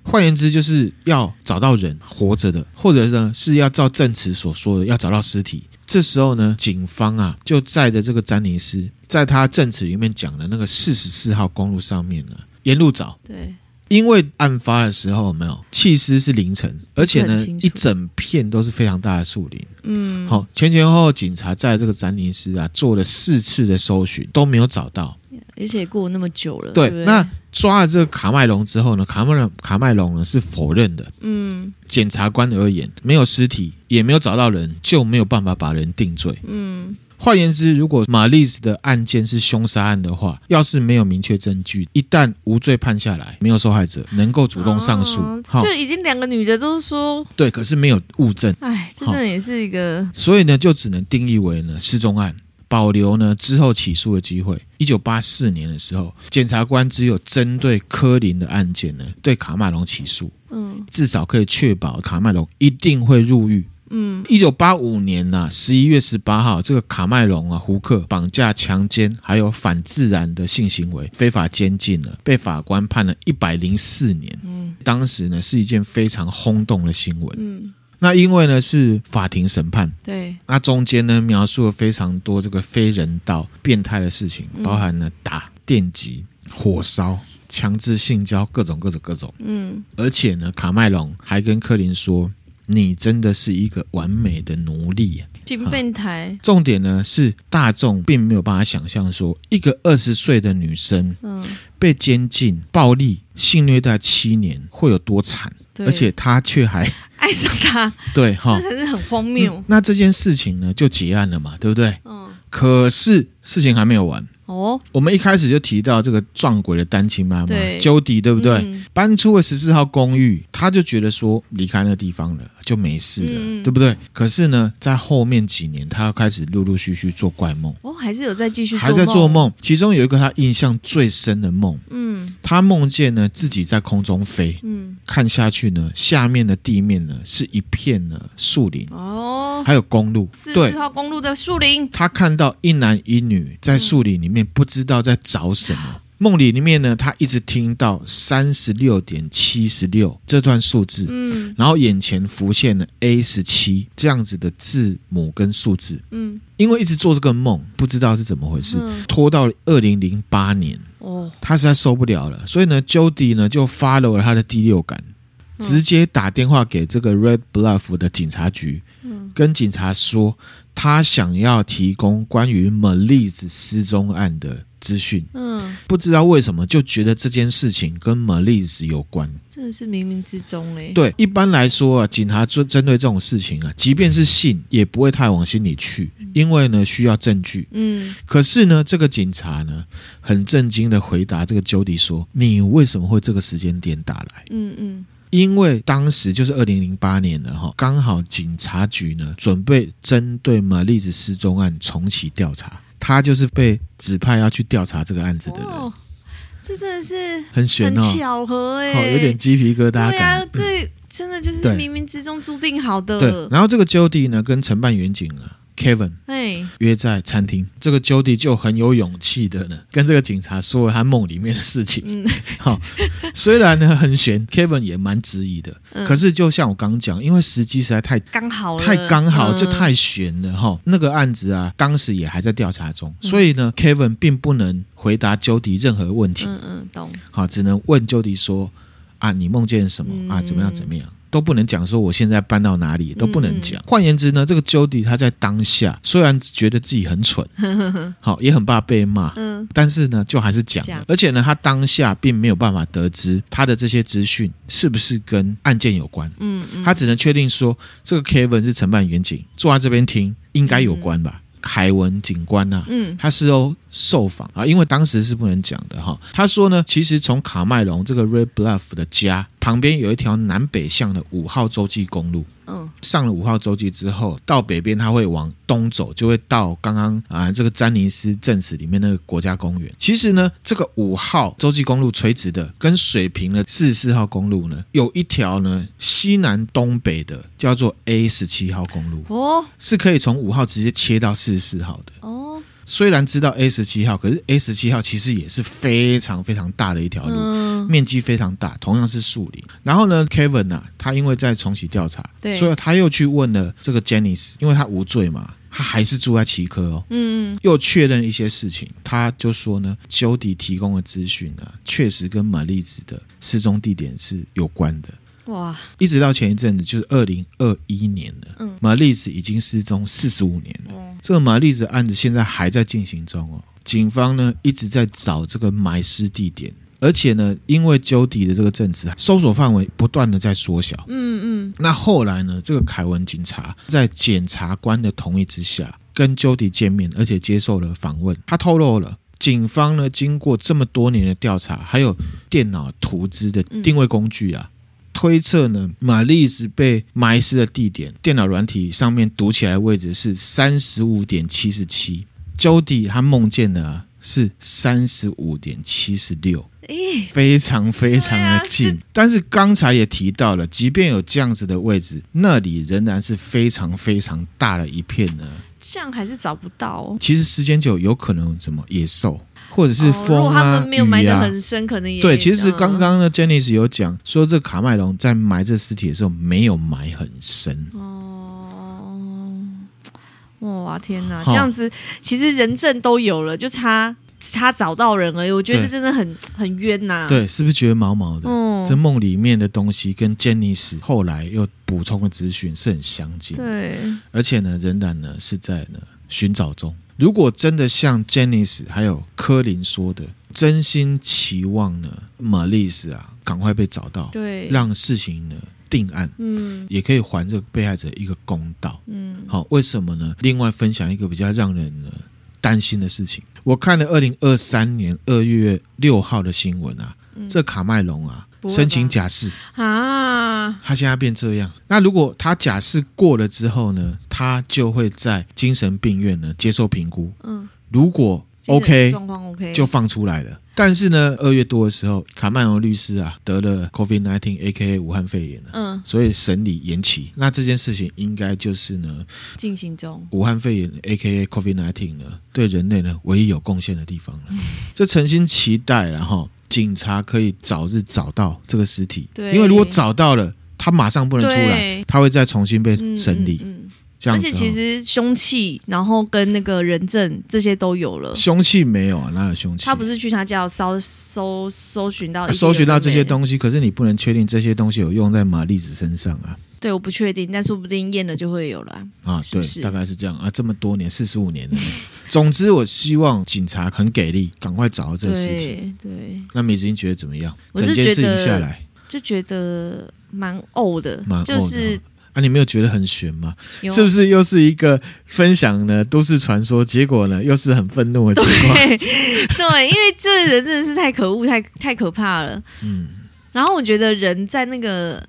换言之，就是要找到人活着的，或者呢是要照证词所说的要找到尸体。这时候呢，警方啊就载着这个詹尼斯，在他证词里面讲的那个四十四号公路上面呢，沿路找。对。因为案发的时候有没有弃尸是凌晨，而且呢一整片都是非常大的树林。嗯，好，前前后后警察在这个詹尼斯啊做了四次的搜寻都没有找到，而且过了那么久了。对，对对，那抓了这个卡麦隆之后呢，卡麦隆卡麦隆呢是否认的。嗯，检察官而言，没有尸体，也没有找到人，就没有办法把人定罪。嗯。换言之，如果玛丽斯的案件是凶杀案的话，要是没有明确证据，一旦无罪判下来，没有受害者能够主动上诉，哦、就已经两个女的都说对，可是没有物证，哎，这真的也是一个，所以呢，就只能定义为呢失踪案，保留呢之后起诉的机会。一九八四年的时候，检察官只有针对柯林的案件呢，对卡麦隆起诉，嗯，至少可以确保卡麦隆一定会入狱。嗯，一九八五年呐、啊，十一月十八号，这个卡麦隆啊，胡克绑架、强奸，还有反自然的性行为，非法监禁了，被法官判了一百零四年。嗯，当时呢是一件非常轰动的新闻。嗯，那因为呢是法庭审判，对，那中间呢描述了非常多这个非人道、变态的事情，包含了打、电击、火烧。强制性交，各种各种各种，嗯，而且呢，卡麦隆还跟柯林说：“你真的是一个完美的奴隶。”挺变态。重点呢是大众并没有办法想象说，一个二十岁的女生，嗯，被监禁、暴力、性虐待七年会有多惨，而且她却还 爱上他，对哈，这才是很荒谬、嗯。那这件事情呢就结案了嘛，对不对？嗯。可是事情还没有完。哦，我们一开始就提到这个撞鬼的单亲妈妈 Jody，对不对？嗯、搬出了十四号公寓，他就觉得说离开那个地方了就没事了，嗯、对不对？可是呢，在后面几年，他要开始陆陆续续做怪梦。哦，还是有在继续做，还在做梦。其中有一个他印象最深的梦，嗯，他梦见呢自己在空中飞，嗯，看下去呢，下面的地面呢是一片呢树林，哦，还有公路，十四号公路的树林。他看到一男一女在树林里面。不知道在找什么。梦里里面呢，他一直听到三十六点七十六这段数字，嗯，然后眼前浮现了 A 十七这样子的字母跟数字，嗯，因为一直做这个梦，不知道是怎么回事，嗯、拖到了二零零八年，哦，他实在受不了了，所以呢，Jody 呢就 follow 了他的第六感，直接打电话给这个 Red Bluff 的警察局，嗯，跟警察说。他想要提供关于 Melissa 失踪案的资讯，嗯，不知道为什么就觉得这件事情跟 Melissa 有关，真的是冥冥之中嘞。对，一般来说啊，警察针针对这种事情啊，即便是信，也不会太往心里去，因为呢需要证据。嗯，可是呢，这个警察呢很震惊的回答这个 Jody 说：“你为什么会这个时间点打来？”嗯嗯。因为当时就是二零零八年了哈，刚好警察局呢准备针对玛丽子失踪案重启调查，他就是被指派要去调查这个案子的人。哦，这真的是很玄哦，巧合哎，有点鸡皮疙瘩感。对啊，这真的就是冥冥之中注定好的。对，然后这个 Jody 呢跟承办员警啊。Kevin，哎，约在餐厅，这个 Jody 就很有勇气的呢，跟这个警察说了他梦里面的事情。嗯，好，虽然呢很悬，Kevin 也蛮质疑的，嗯、可是就像我刚讲，因为时机实在太刚好了，太刚好，就太悬了哈。嗯、那个案子啊，当时也还在调查中，所以呢、嗯、Kevin 并不能回答 Jody 任何问题。嗯嗯，懂。好，只能问 Jody 说啊，你梦见什么、嗯、啊？怎么样？怎么样？都不能讲，说我现在搬到哪里都不能讲。换、嗯、言之呢，这个 Jody 他在当下虽然觉得自己很蠢，好也很怕被骂，嗯，但是呢，就还是讲了。而且呢，他当下并没有办法得知他的这些资讯是不是跟案件有关，嗯，嗯他只能确定说这个 Kevin 是承办员警，坐在这边听应该有关吧。嗯凯文警官呐、啊，嗯，他是哦受访啊，因为当时是不能讲的哈。他说呢，其实从卡麦隆这个 Red Bluff 的家旁边有一条南北向的五号洲际公路。嗯，上了五号洲际之后，到北边它会往东走，就会到刚刚啊这个詹尼斯镇子里面那个国家公园。其实呢，这个五号洲际公路垂直的，跟水平的四十四号公路呢，有一条呢西南东北的，叫做 A 十七号公路哦，是可以从五号直接切到四十四号的哦。虽然知道 A 十七号，可是 A 十七号其实也是非常非常大的一条路，嗯、面积非常大，同样是树林。然后呢，Kevin 啊，他因为在重启调查，对所以他又去问了这个 Janice，因为他无罪嘛，他还是住在奇科哦，嗯，又确认一些事情，他就说呢，Jody 提供的资讯呢，确实跟玛丽子的失踪地点是有关的。哇！一直到前一阵子，就是二零二一年了。嗯，玛丽子已经失踪四十五年了。嗯，这个玛丽子案子现在还在进行中哦。警方呢一直在找这个埋尸地点，而且呢，因为 Jody 的这个证词，搜索范围不断的在缩小。嗯嗯。那后来呢，这个凯文警察在检察官的同意之下，跟 Jody 见面，而且接受了访问。他透露了，警方呢经过这么多年的调查，还有电脑图资的定位工具啊。嗯推测呢，玛丽斯被埋尸的地点，电脑软体上面读起来的位置是三十五点七十七。Jody 他梦见的是三十五点七十六，哎，非常非常的近。啊、但是刚才也提到了，即便有这样子的位置，那里仍然是非常非常大的一片呢。这样还是找不到、哦。其实时间久，有可能什么野兽，或者是风啊、哦、如果他们没有埋得很深，啊、可能也对。其实刚刚呢，Janice 有讲说，这卡麦隆在埋这尸体的时候没有埋很深。哦，哇天哪，这样子其实人证都有了，就差。他找到人而已，我觉得这真的很很冤呐、啊。对，是不是觉得毛毛的？嗯，这梦里面的东西跟杰尼斯后来又补充的资讯是很相近。对，而且呢，仍然呢是在呢寻找中。如果真的像杰尼斯还有柯林说的，真心期望呢，玛丽斯啊赶快被找到，对，让事情呢定案，嗯，也可以还这个被害者一个公道，嗯，好，为什么呢？另外分享一个比较让人呢担心的事情。我看了二零二三年二月六号的新闻啊，嗯、这卡麦隆啊申请假释啊，他现在变这样。那如果他假释过了之后呢，他就会在精神病院呢接受评估。嗯，如果 OK，状况 OK，就放出来了。但是呢，二月多的时候，卡曼隆律师啊得了 COVID-19，AKA 武汉肺炎了，嗯，所以审理延期。那这件事情应该就是呢进行中。武汉肺炎 AKA COVID-19 呢，对人类呢唯一有贡献的地方了。嗯、这诚心期待，然后警察可以早日找到这个尸体。对，因为如果找到了，他马上不能出来，他会再重新被审理。嗯嗯嗯而且其实凶器，然后跟那个人证这些都有了。凶器没有啊？哪有凶器？他不是去他家搜搜搜寻到搜寻到这些东西，可是你不能确定这些东西有用在玛丽子身上啊。对，我不确定，但说不定验了就会有了啊。是是对，大概是这样啊。这么多年，四十五年了。总之，我希望警察很给力，赶快找到这个尸体。对。那美子英觉得怎么样？整件事情下来，就觉得蛮呕的，蛮就是。啊，你没有觉得很悬吗？是不是又是一个分享呢都市传说？结果呢又是很愤怒的情况？对，对，因为这人真的是太可恶、太太可怕了。嗯，然后我觉得人在那个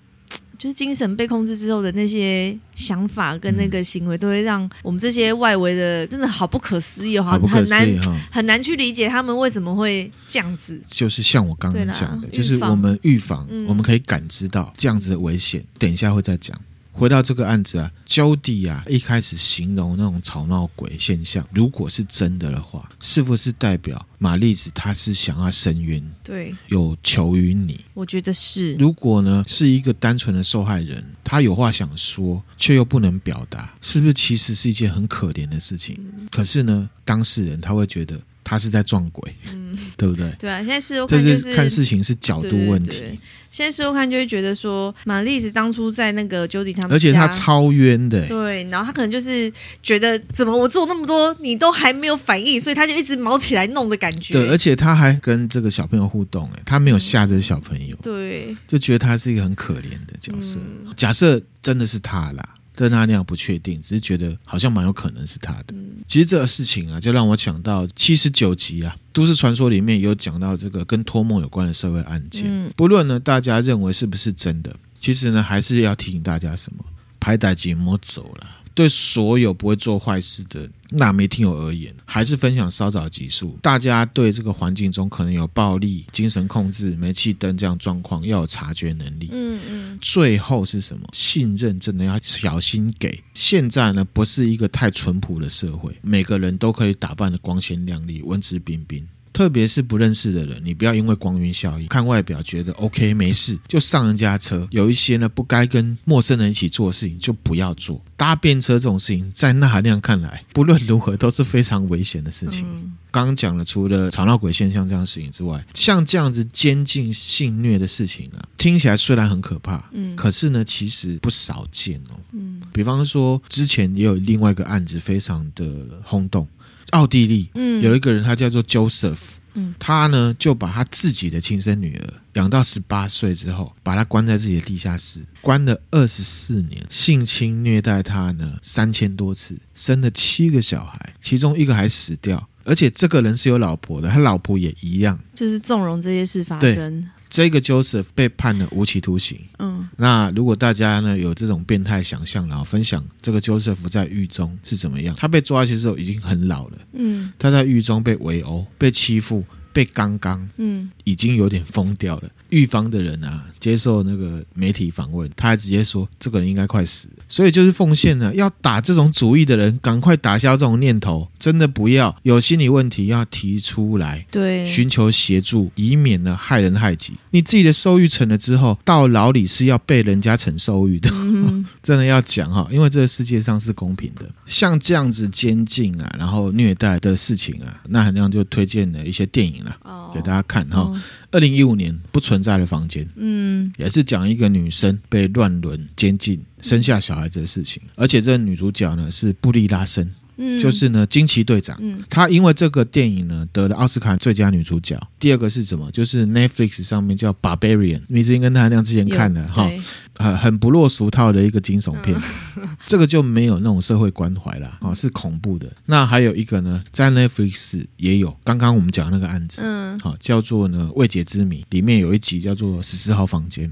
就是精神被控制之后的那些想法跟那个行为，都会让我们这些外围的真的好不可思议，好很难很难去理解他们为什么会这样子。就是像我刚刚讲的，就是我们预防，我们可以感知到这样子的危险。等一下会再讲。回到这个案子啊，Jody 啊，一开始形容那种吵闹鬼现象，如果是真的的话，是不是代表玛丽子她是想要申冤？对，有求于你？我觉得是。如果呢，是一个单纯的受害人，他有话想说，却又不能表达，是不是其实是一件很可怜的事情？嗯、可是呢，当事人他会觉得。他是在撞鬼，嗯，对不对？对啊，现在事后看就是看事情是角度问题。对对对，现在事后看就会觉得说，玛丽子当初在那个 Jody 他们，而且他超冤的，对。然后他可能就是觉得，怎么我做那么多，你都还没有反应，所以他就一直毛起来弄的感觉。对，而且他还跟这个小朋友互动，哎，他没有吓这个小朋友，对，就觉得他是一个很可怜的角色。嗯、假设真的是他啦。跟他那样不确定，只是觉得好像蛮有可能是他的。嗯、其实这个事情啊，就让我想到七十九集啊，《都市传说》里面有讲到这个跟托梦有关的社会案件。嗯、不论呢，大家认为是不是真的，其实呢，还是要提醒大家什么，歹代志莫做啦。对所有不会做坏事的那没听友而言，还是分享稍早集数。大家对这个环境中可能有暴力、精神控制、煤气灯这样状况，要有察觉能力。嗯嗯。最后是什么？信任真的要小心给。现在呢，不是一个太淳朴的社会，每个人都可以打扮的光鲜亮丽、文质彬彬。特别是不认识的人，你不要因为光晕效应，看外表觉得 OK 没事，就上人家车。有一些呢，不该跟陌生人一起做的事情，就不要做。搭便车这种事情，在纳亮看来，不论如何都是非常危险的事情。嗯、刚刚讲了，除了吵闹鬼现象这样的事情之外，像这样子监禁性虐的事情啊，听起来虽然很可怕，嗯，可是呢，其实不少见哦。嗯，比方说之前也有另外一个案子，非常的轰动。奥地利，嗯，有一个人，他叫做 Joseph，嗯，他呢就把他自己的亲生女儿养到十八岁之后，把他关在自己的地下室，关了二十四年，性侵虐待他呢三千多次，生了七个小孩，其中一个还死掉，而且这个人是有老婆的，他老婆也一样，就是纵容这些事发生。这个 Joseph 被判了无期徒刑。嗯，那如果大家呢有这种变态想象，然后分享这个 Joseph 在狱中是怎么样？他被抓去的时候已经很老了。嗯，他在狱中被围殴、被欺负。被刚刚，嗯，已经有点疯掉了。狱方的人啊，接受那个媒体访问，他还直接说，这个人应该快死了。所以就是奉献呢，要打这种主意的人，赶快打消这种念头，真的不要有心理问题要提出来，对，寻求协助，以免呢害人害己。你自己的受欲成了之后，到牢里是要被人家承受欲的，嗯、真的要讲哈，因为这个世界上是公平的。像这样子监禁啊，然后虐待的事情啊，那韩亮就推荐了一些电影了，哦、给大家看哈。二零一五年不存在的房间，嗯，也是讲一个女生被乱伦监禁、生下小孩子的事情，而且这个女主角呢是布利拉森。嗯，就是呢，惊奇队长，嗯，他因为这个电影呢得了奥斯卡最佳女主角。第二个是什么？就是 Netflix 上面叫《Barbarian》，米子英跟他那样之前看的哈，很很不落俗套的一个惊悚片，嗯、这个就没有那种社会关怀了啊，是恐怖的。那还有一个呢，在 Netflix 也有，刚刚我们讲那个案子，嗯，好，叫做呢未解之谜，里面有一集叫做十四号房间。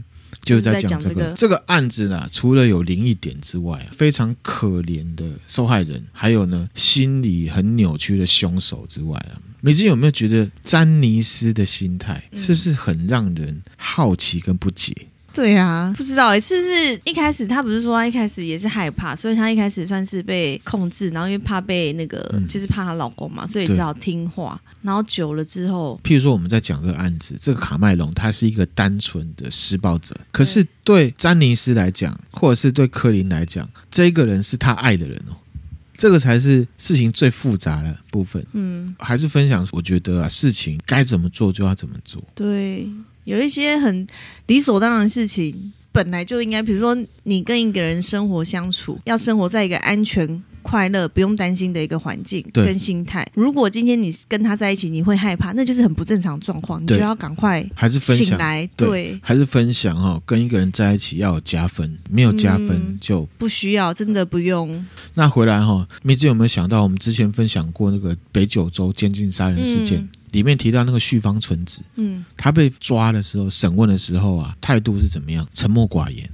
就是在讲这个这个、这个案子呢，除了有灵异点之外，非常可怜的受害人，还有呢心理很扭曲的凶手之外啊，美金有没有觉得詹尼斯的心态是不是很让人好奇跟不解？对啊，不知道哎，是不是一开始他不是说他一开始也是害怕，所以他一开始算是被控制，然后因为怕被那个，嗯、就是怕她老公嘛，所以只好听话。然后久了之后，譬如说我们在讲这个案子，这个卡麦隆他是一个单纯的施暴者，可是对詹尼斯来讲，或者是对柯林来讲，这个人是他爱的人哦，这个才是事情最复杂的部分。嗯，还是分享，我觉得啊，事情该怎么做就要怎么做。对。有一些很理所当然的事情，本来就应该，比如说你跟一个人生活相处，要生活在一个安全、快乐、不用担心的一个环境跟心态。如果今天你跟他在一起，你会害怕，那就是很不正常状况，你就要赶快还是醒来。对，对还是分享哈、哦，跟一个人在一起要有加分，没有加分就、嗯、不需要，真的不用。那回来哈、哦，米子有没有想到我们之前分享过那个北九州监禁杀人事件？嗯里面提到那个旭方纯子，嗯，他被抓的时候，审问的时候啊，态度是怎么样？沉默寡言，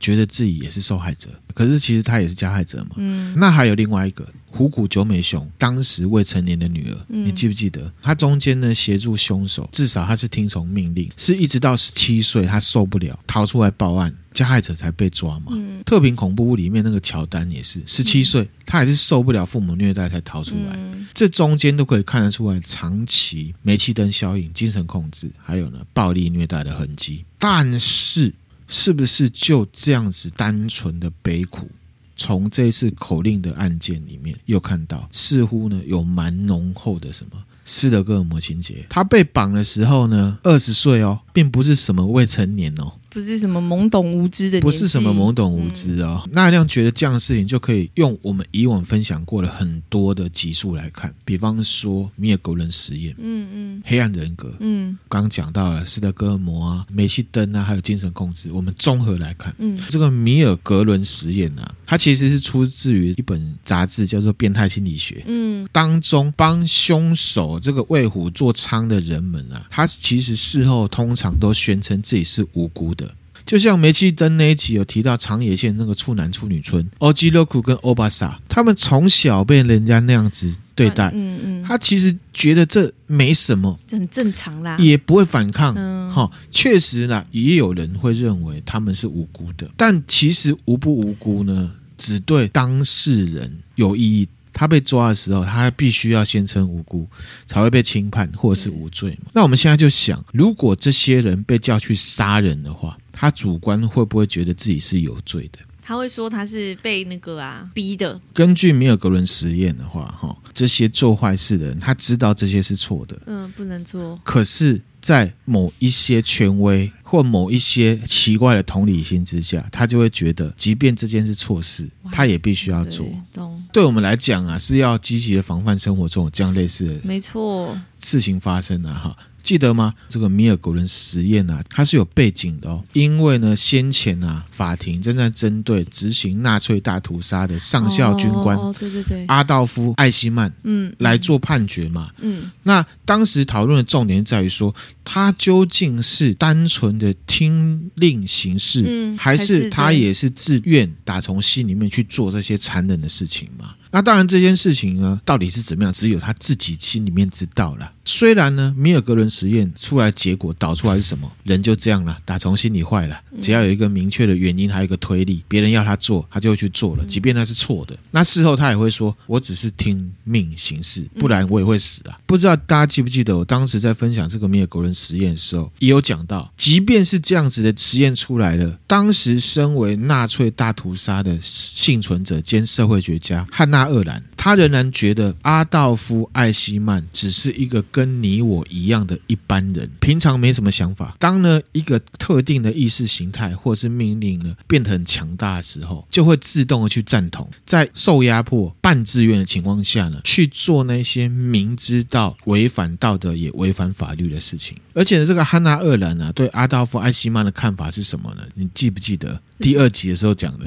觉得自己也是受害者，可是其实他也是加害者嘛。嗯，那还有另外一个。虎谷久美雄当时未成年的女儿，嗯、你记不记得？他中间呢协助凶手，至少他是听从命令，是一直到十七岁他受不了逃出来报案，加害者才被抓嘛。嗯、特平恐怖屋里面那个乔丹也是十七岁，他还是受不了父母虐待才逃出来。嗯、这中间都可以看得出来长期煤气灯效应、精神控制，还有呢暴力虐待的痕迹。但是，是不是就这样子单纯的悲苦？从这次口令的案件里面，又看到似乎呢有蛮浓厚的什么斯德哥尔摩情节。他被绑的时候呢，二十岁哦，并不是什么未成年哦。不是什么懵懂无知的，不是什么懵懂无知哦。嗯、那这样觉得这样的事情就可以用我们以往分享过的很多的集数来看，比方说米尔格伦实验，嗯嗯，黑暗人格，嗯，刚刚讲到了斯德哥尔摩啊、煤气灯啊，还有精神控制，我们综合来看，嗯，这个米尔格伦实验啊，它其实是出自于一本杂志，叫做《变态心理学》，嗯，当中帮凶手这个为虎作伥的人们啊，他其实事后通常都宣称自己是无辜的。就像煤气灯那一集有提到长野县那个处男处女村欧吉洛库跟欧巴萨，他们从小被人家那样子对待，嗯嗯，嗯他其实觉得这没什么，这很正常啦，也不会反抗，嗯，哈，确实啦，也有人会认为他们是无辜的，但其实无不无辜呢，只对当事人有意义。他被抓的时候，他必须要先称无辜，才会被轻判或者是无罪嘛。那我们现在就想，如果这些人被叫去杀人的话，他主观会不会觉得自己是有罪的？他会说他是被那个啊逼的。根据米尔格伦实验的话，哈，这些做坏事的人，他知道这些是错的，嗯，不能做。可是，在某一些权威或某一些奇怪的同理心之下，他就会觉得，即便这件是错事，他也必须要做。对，懂。对我们来讲啊，是要积极的防范生活中有这样类似的，没错。事情发生了哈。记得吗？这个米尔格伦实验啊，它是有背景的哦。因为呢，先前啊，法庭正在针对执行纳粹大屠杀的上校军官，哦，对对对，阿道夫·艾希曼，嗯，来做判决嘛。嗯，那当时讨论的重点在于说，他究竟是单纯的听令行事，嗯，还是他也是自愿打从心里面去做这些残忍的事情嘛？那当然，这件事情呢，到底是怎么样，只有他自己心里面知道了。虽然呢，米尔格伦实验出来结果导出来是什么，人就这样了，打从心里坏了。只要有一个明确的原因，还有一个推力，别人要他做，他就会去做了，即便他是错的。那事后他也会说：“我只是听命行事，不然我也会死啊。”不知道大家记不记得，我当时在分享这个米尔格伦实验的时候，也有讲到，即便是这样子的实验出来了，当时身为纳粹大屠杀的幸存者兼社会学家汉娜·鄂兰，他仍然觉得阿道夫·艾希曼只是一个跟你我一样的一般人，平常没什么想法。当呢一个特定的意识形态或是命令呢变得很强大的时候，就会自动的去赞同，在受压迫、半自愿的情况下呢去做那些明知道违反道德也违反法律的事情。而且呢，这个汉娜·鄂兰啊，对阿道夫·艾希曼的看法是什么呢？你记不记得第二集的时候讲的？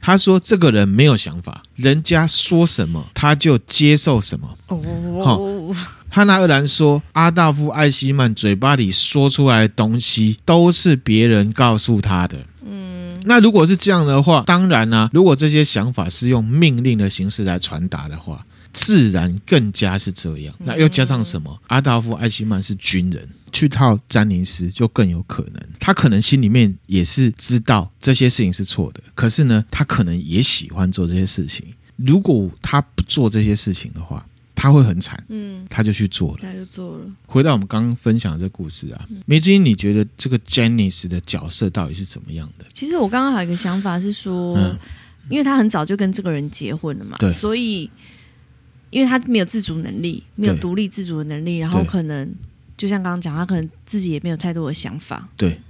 他说这个人没有想法，人家说什么他就接受什么。哦，汉娜·鄂兰说，阿道夫·艾希曼嘴巴里说出来的东西都是别人告诉他的。嗯，那如果是这样的话，当然呢、啊，如果这些想法是用命令的形式来传达的话，自然更加是这样。那又加上什么？阿道夫·艾希曼是军人，去套詹尼斯就更有可能。他可能心里面也是知道这些事情是错的，可是呢，他可能也喜欢做这些事情。如果他不做这些事情的话，他会很惨。嗯，他就去做了，他就做了。回到我们刚刚分享的这个故事啊，梅子英，你觉得这个詹尼斯的角色到底是怎么样的？其实我刚刚还有一个想法是说，嗯，因为他很早就跟这个人结婚了嘛，对，所以因为他没有自主能力，没有独立自主的能力，然后可能就像刚刚讲，他可能自己也没有太多的想法，对，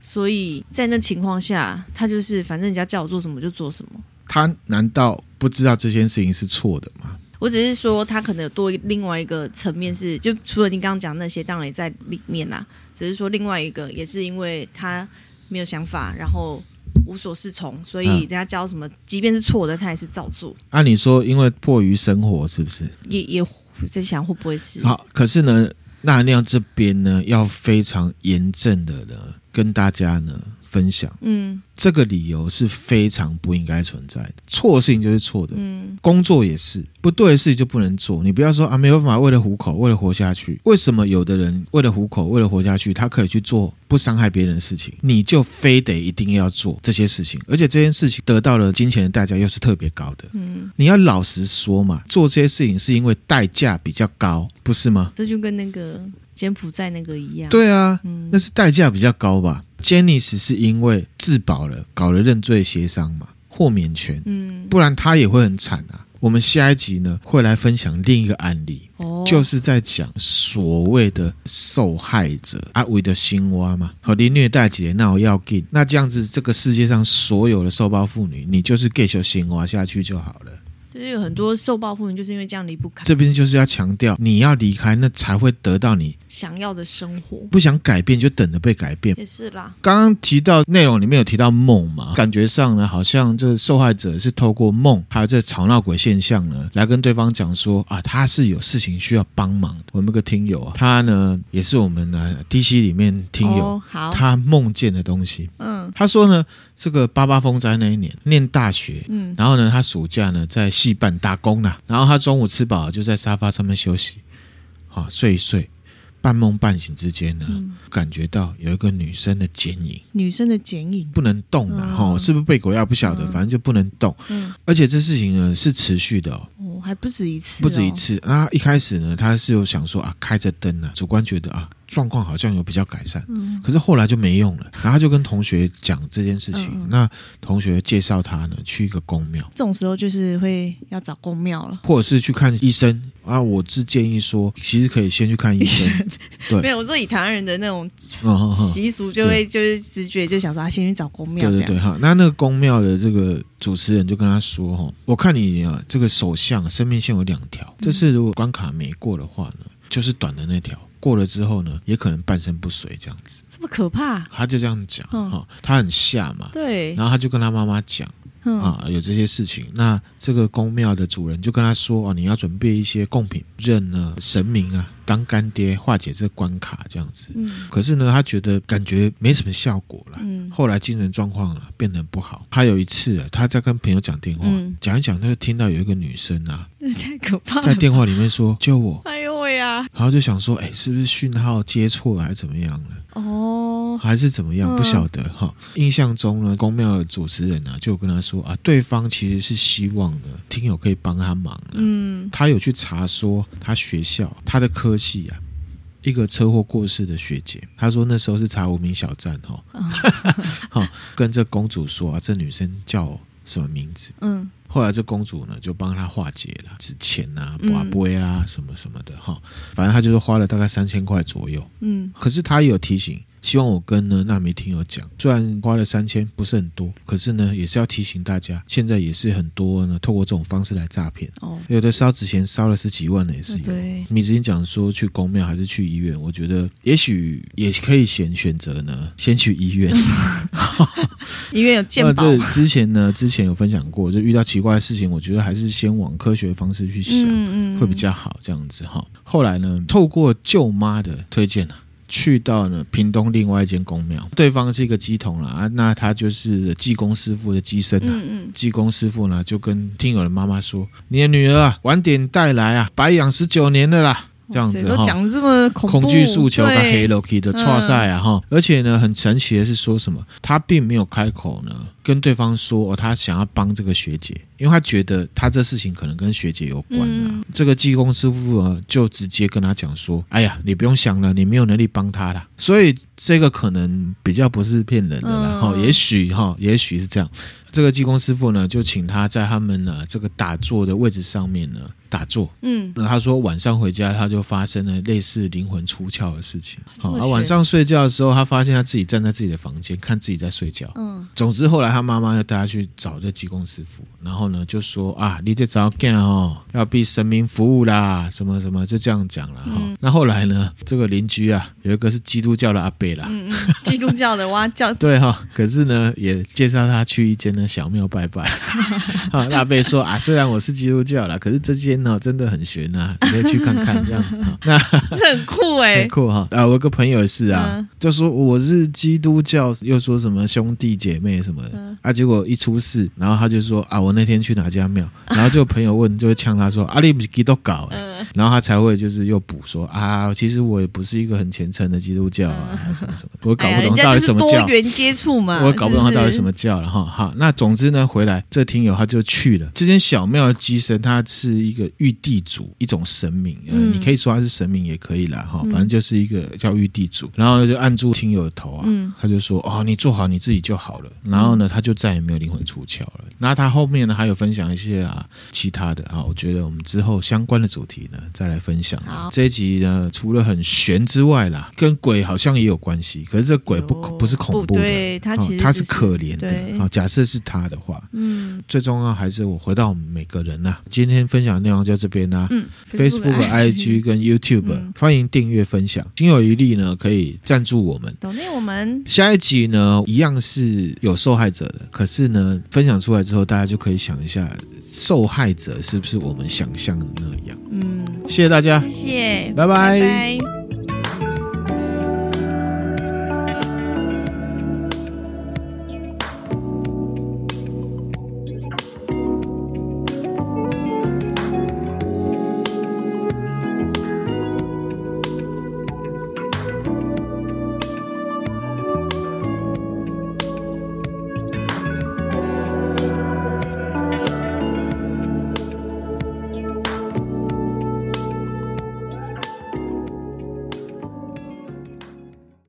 所以在那情况下，他就是反正人家叫我做什么就做什么。他难道不知道这件事情是错的吗？我只是说，他可能有多另外一个层面是，就除了你刚刚讲那些，当然也在里面啦。只是说另外一个，也是因为他没有想法，然后无所适从，所以人家教什么，即便是错的，他也是照做。按、啊、你说，因为迫于生活，是不是？也也在想会不会是？好，可是呢，那亮这边呢，要非常严正的呢，跟大家呢。分享，嗯，这个理由是非常不应该存在的。错的事情就是错的，嗯，工作也是不对的事情就不能做。你不要说啊，没有办法为了糊口，为了活下去。为什么有的人为了糊口，为了活下去，他可以去做不伤害别人的事情，你就非得一定要做这些事情？而且这件事情得到了金钱的代价又是特别高的，嗯，你要老实说嘛，做这些事情是因为代价比较高，不是吗？这就跟那个柬埔寨那个一样，对啊，嗯，那是代价比较高吧。詹尼斯是因为自保了，搞了认罪协商嘛，豁免权，嗯，不然他也会很惨啊。我们下一集呢会来分享另一个案例，哦，就是在讲所谓的受害者阿维的心蛙嘛，和你虐待姐那我要给，那这样子这个世界上所有的受暴妇女，你就是给球心蛙下去就好了。就是有很多受暴妇女就是因为这样离不开。这边就是要强调，你要离开，那才会得到你想要的生活。不想改变，就等着被改变。也是啦。刚刚提到内容里面有提到梦嘛，感觉上呢，好像这受害者是透过梦，还有这吵闹鬼现象呢，来跟对方讲说啊，他是有事情需要帮忙的。我们有个听友啊，他呢也是我们呢 DC 里面听友，哦、好，他梦见的东西。嗯，他说呢，这个八八风灾那一年念大学，嗯，然后呢，他暑假呢在。戏班打工了，然后他中午吃饱就在沙发上面休息，好睡一睡，半梦半醒之间呢，嗯、感觉到有一个女生的剪影，女生的剪影不能动的哈、嗯，是不是被鬼压？不晓得、嗯，反正就不能动。嗯，而且这事情呢是持续的哦，哦还不止一次、哦，不止一次啊！一开始呢，他是有想说啊，开着灯啊，主观觉得啊。状况好像有比较改善，嗯，可是后来就没用了。然后他就跟同学讲这件事情，嗯、那同学介绍他呢去一个宫庙。这种时候就是会要找宫庙了，或者是去看医生啊。我是建议说，其实可以先去看医生。对，没有，我说以台湾人的那种习俗，就会就是直觉就想说，他先去找宫庙。对对对，哈，那那个宫庙的这个主持人就跟他说，哈，我看你啊，这个手相生命线有两条，这次如果关卡没过的话呢，就是短的那条。过了之后呢，也可能半身不遂这样子。这么可怕？他就这样讲哈，他很吓嘛。对。然后他就跟他妈妈讲。啊，有这些事情，那这个宫庙的主人就跟他说：“哦，你要准备一些贡品，认呢神明啊当干爹，化解这个关卡这样子。”嗯，可是呢，他觉得感觉没什么效果了。嗯，后来精神状况啊变得不好。他有一次啊，他在跟朋友讲电话，嗯、讲一讲，他就听到有一个女生啊，这太可怕了，在电话里面说：“ 救我！”哎呦喂呀！然后就想说：“哎，是不是讯号接错还是怎么样了？”哦，还是怎么样？不晓得哈。印象中呢，宫庙的主持人呢、啊、就跟他说啊，对方其实是希望呢，听友可以帮他忙。嗯，他有去查说他学校他的科系啊，一个车祸过世的学姐，他说那时候是查无名小站哈，哈，跟这公主说啊，这女生叫什么名字？嗯，后来这公主呢就帮他化解了纸钱啊、拔杯啊什么什么的哈，反正她就是花了大概三千块左右。嗯，可是她也有提醒。希望我跟呢那枚听友讲，虽然花了三千不是很多，可是呢也是要提醒大家，现在也是很多呢透过这种方式来诈骗。哦，有的烧纸钱烧了十几万的也是有。对，你之前讲说去公庙还是去医院，我觉得也许也可以先选择呢，先去医院。医院有健保。这之前呢，之前有分享过，就遇到奇怪的事情，我觉得还是先往科学的方式去想，嗯嗯，会比较好这样子哈。后来呢，透过舅妈的推荐呢。去到呢屏东另外一间公庙，对方是一个鸡童了啊，那他就是济公师傅的鸡身啊。济公师傅呢就跟听友的妈妈说：“你的女儿啊，晚点带来啊，白养十九年了啦。”这样子哈，讲这么恐恐惧诉求跟黑 Loki 的错赛啊哈，而且呢，很神奇的是说什么，他并没有开口呢跟对方说哦，他想要帮这个学姐，因为他觉得他这事情可能跟学姐有关啊。这个技工师傅啊，就直接跟他讲说：“哎呀，你不用想了，你没有能力帮他了。”所以这个可能比较不是骗人的啦哈，也许哈，也许是这样。这个技工师傅呢，就请他在他们呢这个打坐的位置上面呢打坐。嗯，那他说晚上回家他就发生了类似灵魂出窍的事情。好，啊，晚上睡觉的时候，他发现他自己站在自己的房间，看自己在睡觉。嗯，总之后来他妈妈要带他去找这济公师傅，然后呢就说啊，你这早干哦，要为神明服务啦，什么什么就这样讲了哈。嗯，那后来呢，这个邻居啊有一个是基督教的阿伯啦，嗯嗯，基督教的哇教 对哈，可是呢也介绍他去一间呢。小庙拜拜，啊，那被说啊，虽然我是基督教啦，可是这间呢真的很玄呐、啊，你可以去看看这样子哈。那这很酷哎、欸，很酷哈。啊，我有个朋友也是啊，嗯、就说我是基督教，又说什么兄弟姐妹什么的、嗯、啊，结果一出事，然后他就说啊，我那天去哪家庙，然后就朋友问，就会呛他说啊，你不是基督教哎、欸，嗯、然后他才会就是又补说啊，其实我也不是一个很虔诚的基督教啊，嗯、什么什么，我搞不懂到底什么教，哎、多元接触嘛，我搞不懂他到底什么教了哈。好，那总之呢，回来这听友他就去了。这间小庙的乩身，他是一个玉帝主，一种神明，嗯、你可以说他是神明也可以啦哈，反正就是一个叫玉帝主，然后就按住听友的头啊，嗯、他就说哦，你做好你自己就好了，然后呢，他就再也没有灵魂出窍了。那他后面呢还有分享一些啊其他的啊，我觉得我们之后相关的主题呢再来分享。好这一集呢除了很悬之外啦，跟鬼好像也有关系，可是这鬼不不是恐怖的，对他其实他是可怜的。好对，假设是他的话，嗯，最重要还是我回到我们每个人呐、啊。今天分享的内容就这边啦、啊，嗯，Facebook、IG 跟 YouTube、嗯、欢迎订阅分享，心有余力呢可以赞助我们，抖内我们。下一集呢一样是有受害者的，可是呢分享出来之后，大家就可以想一下，受害者是不是我们想象的那样？嗯，谢谢大家，谢谢，拜拜。拜拜。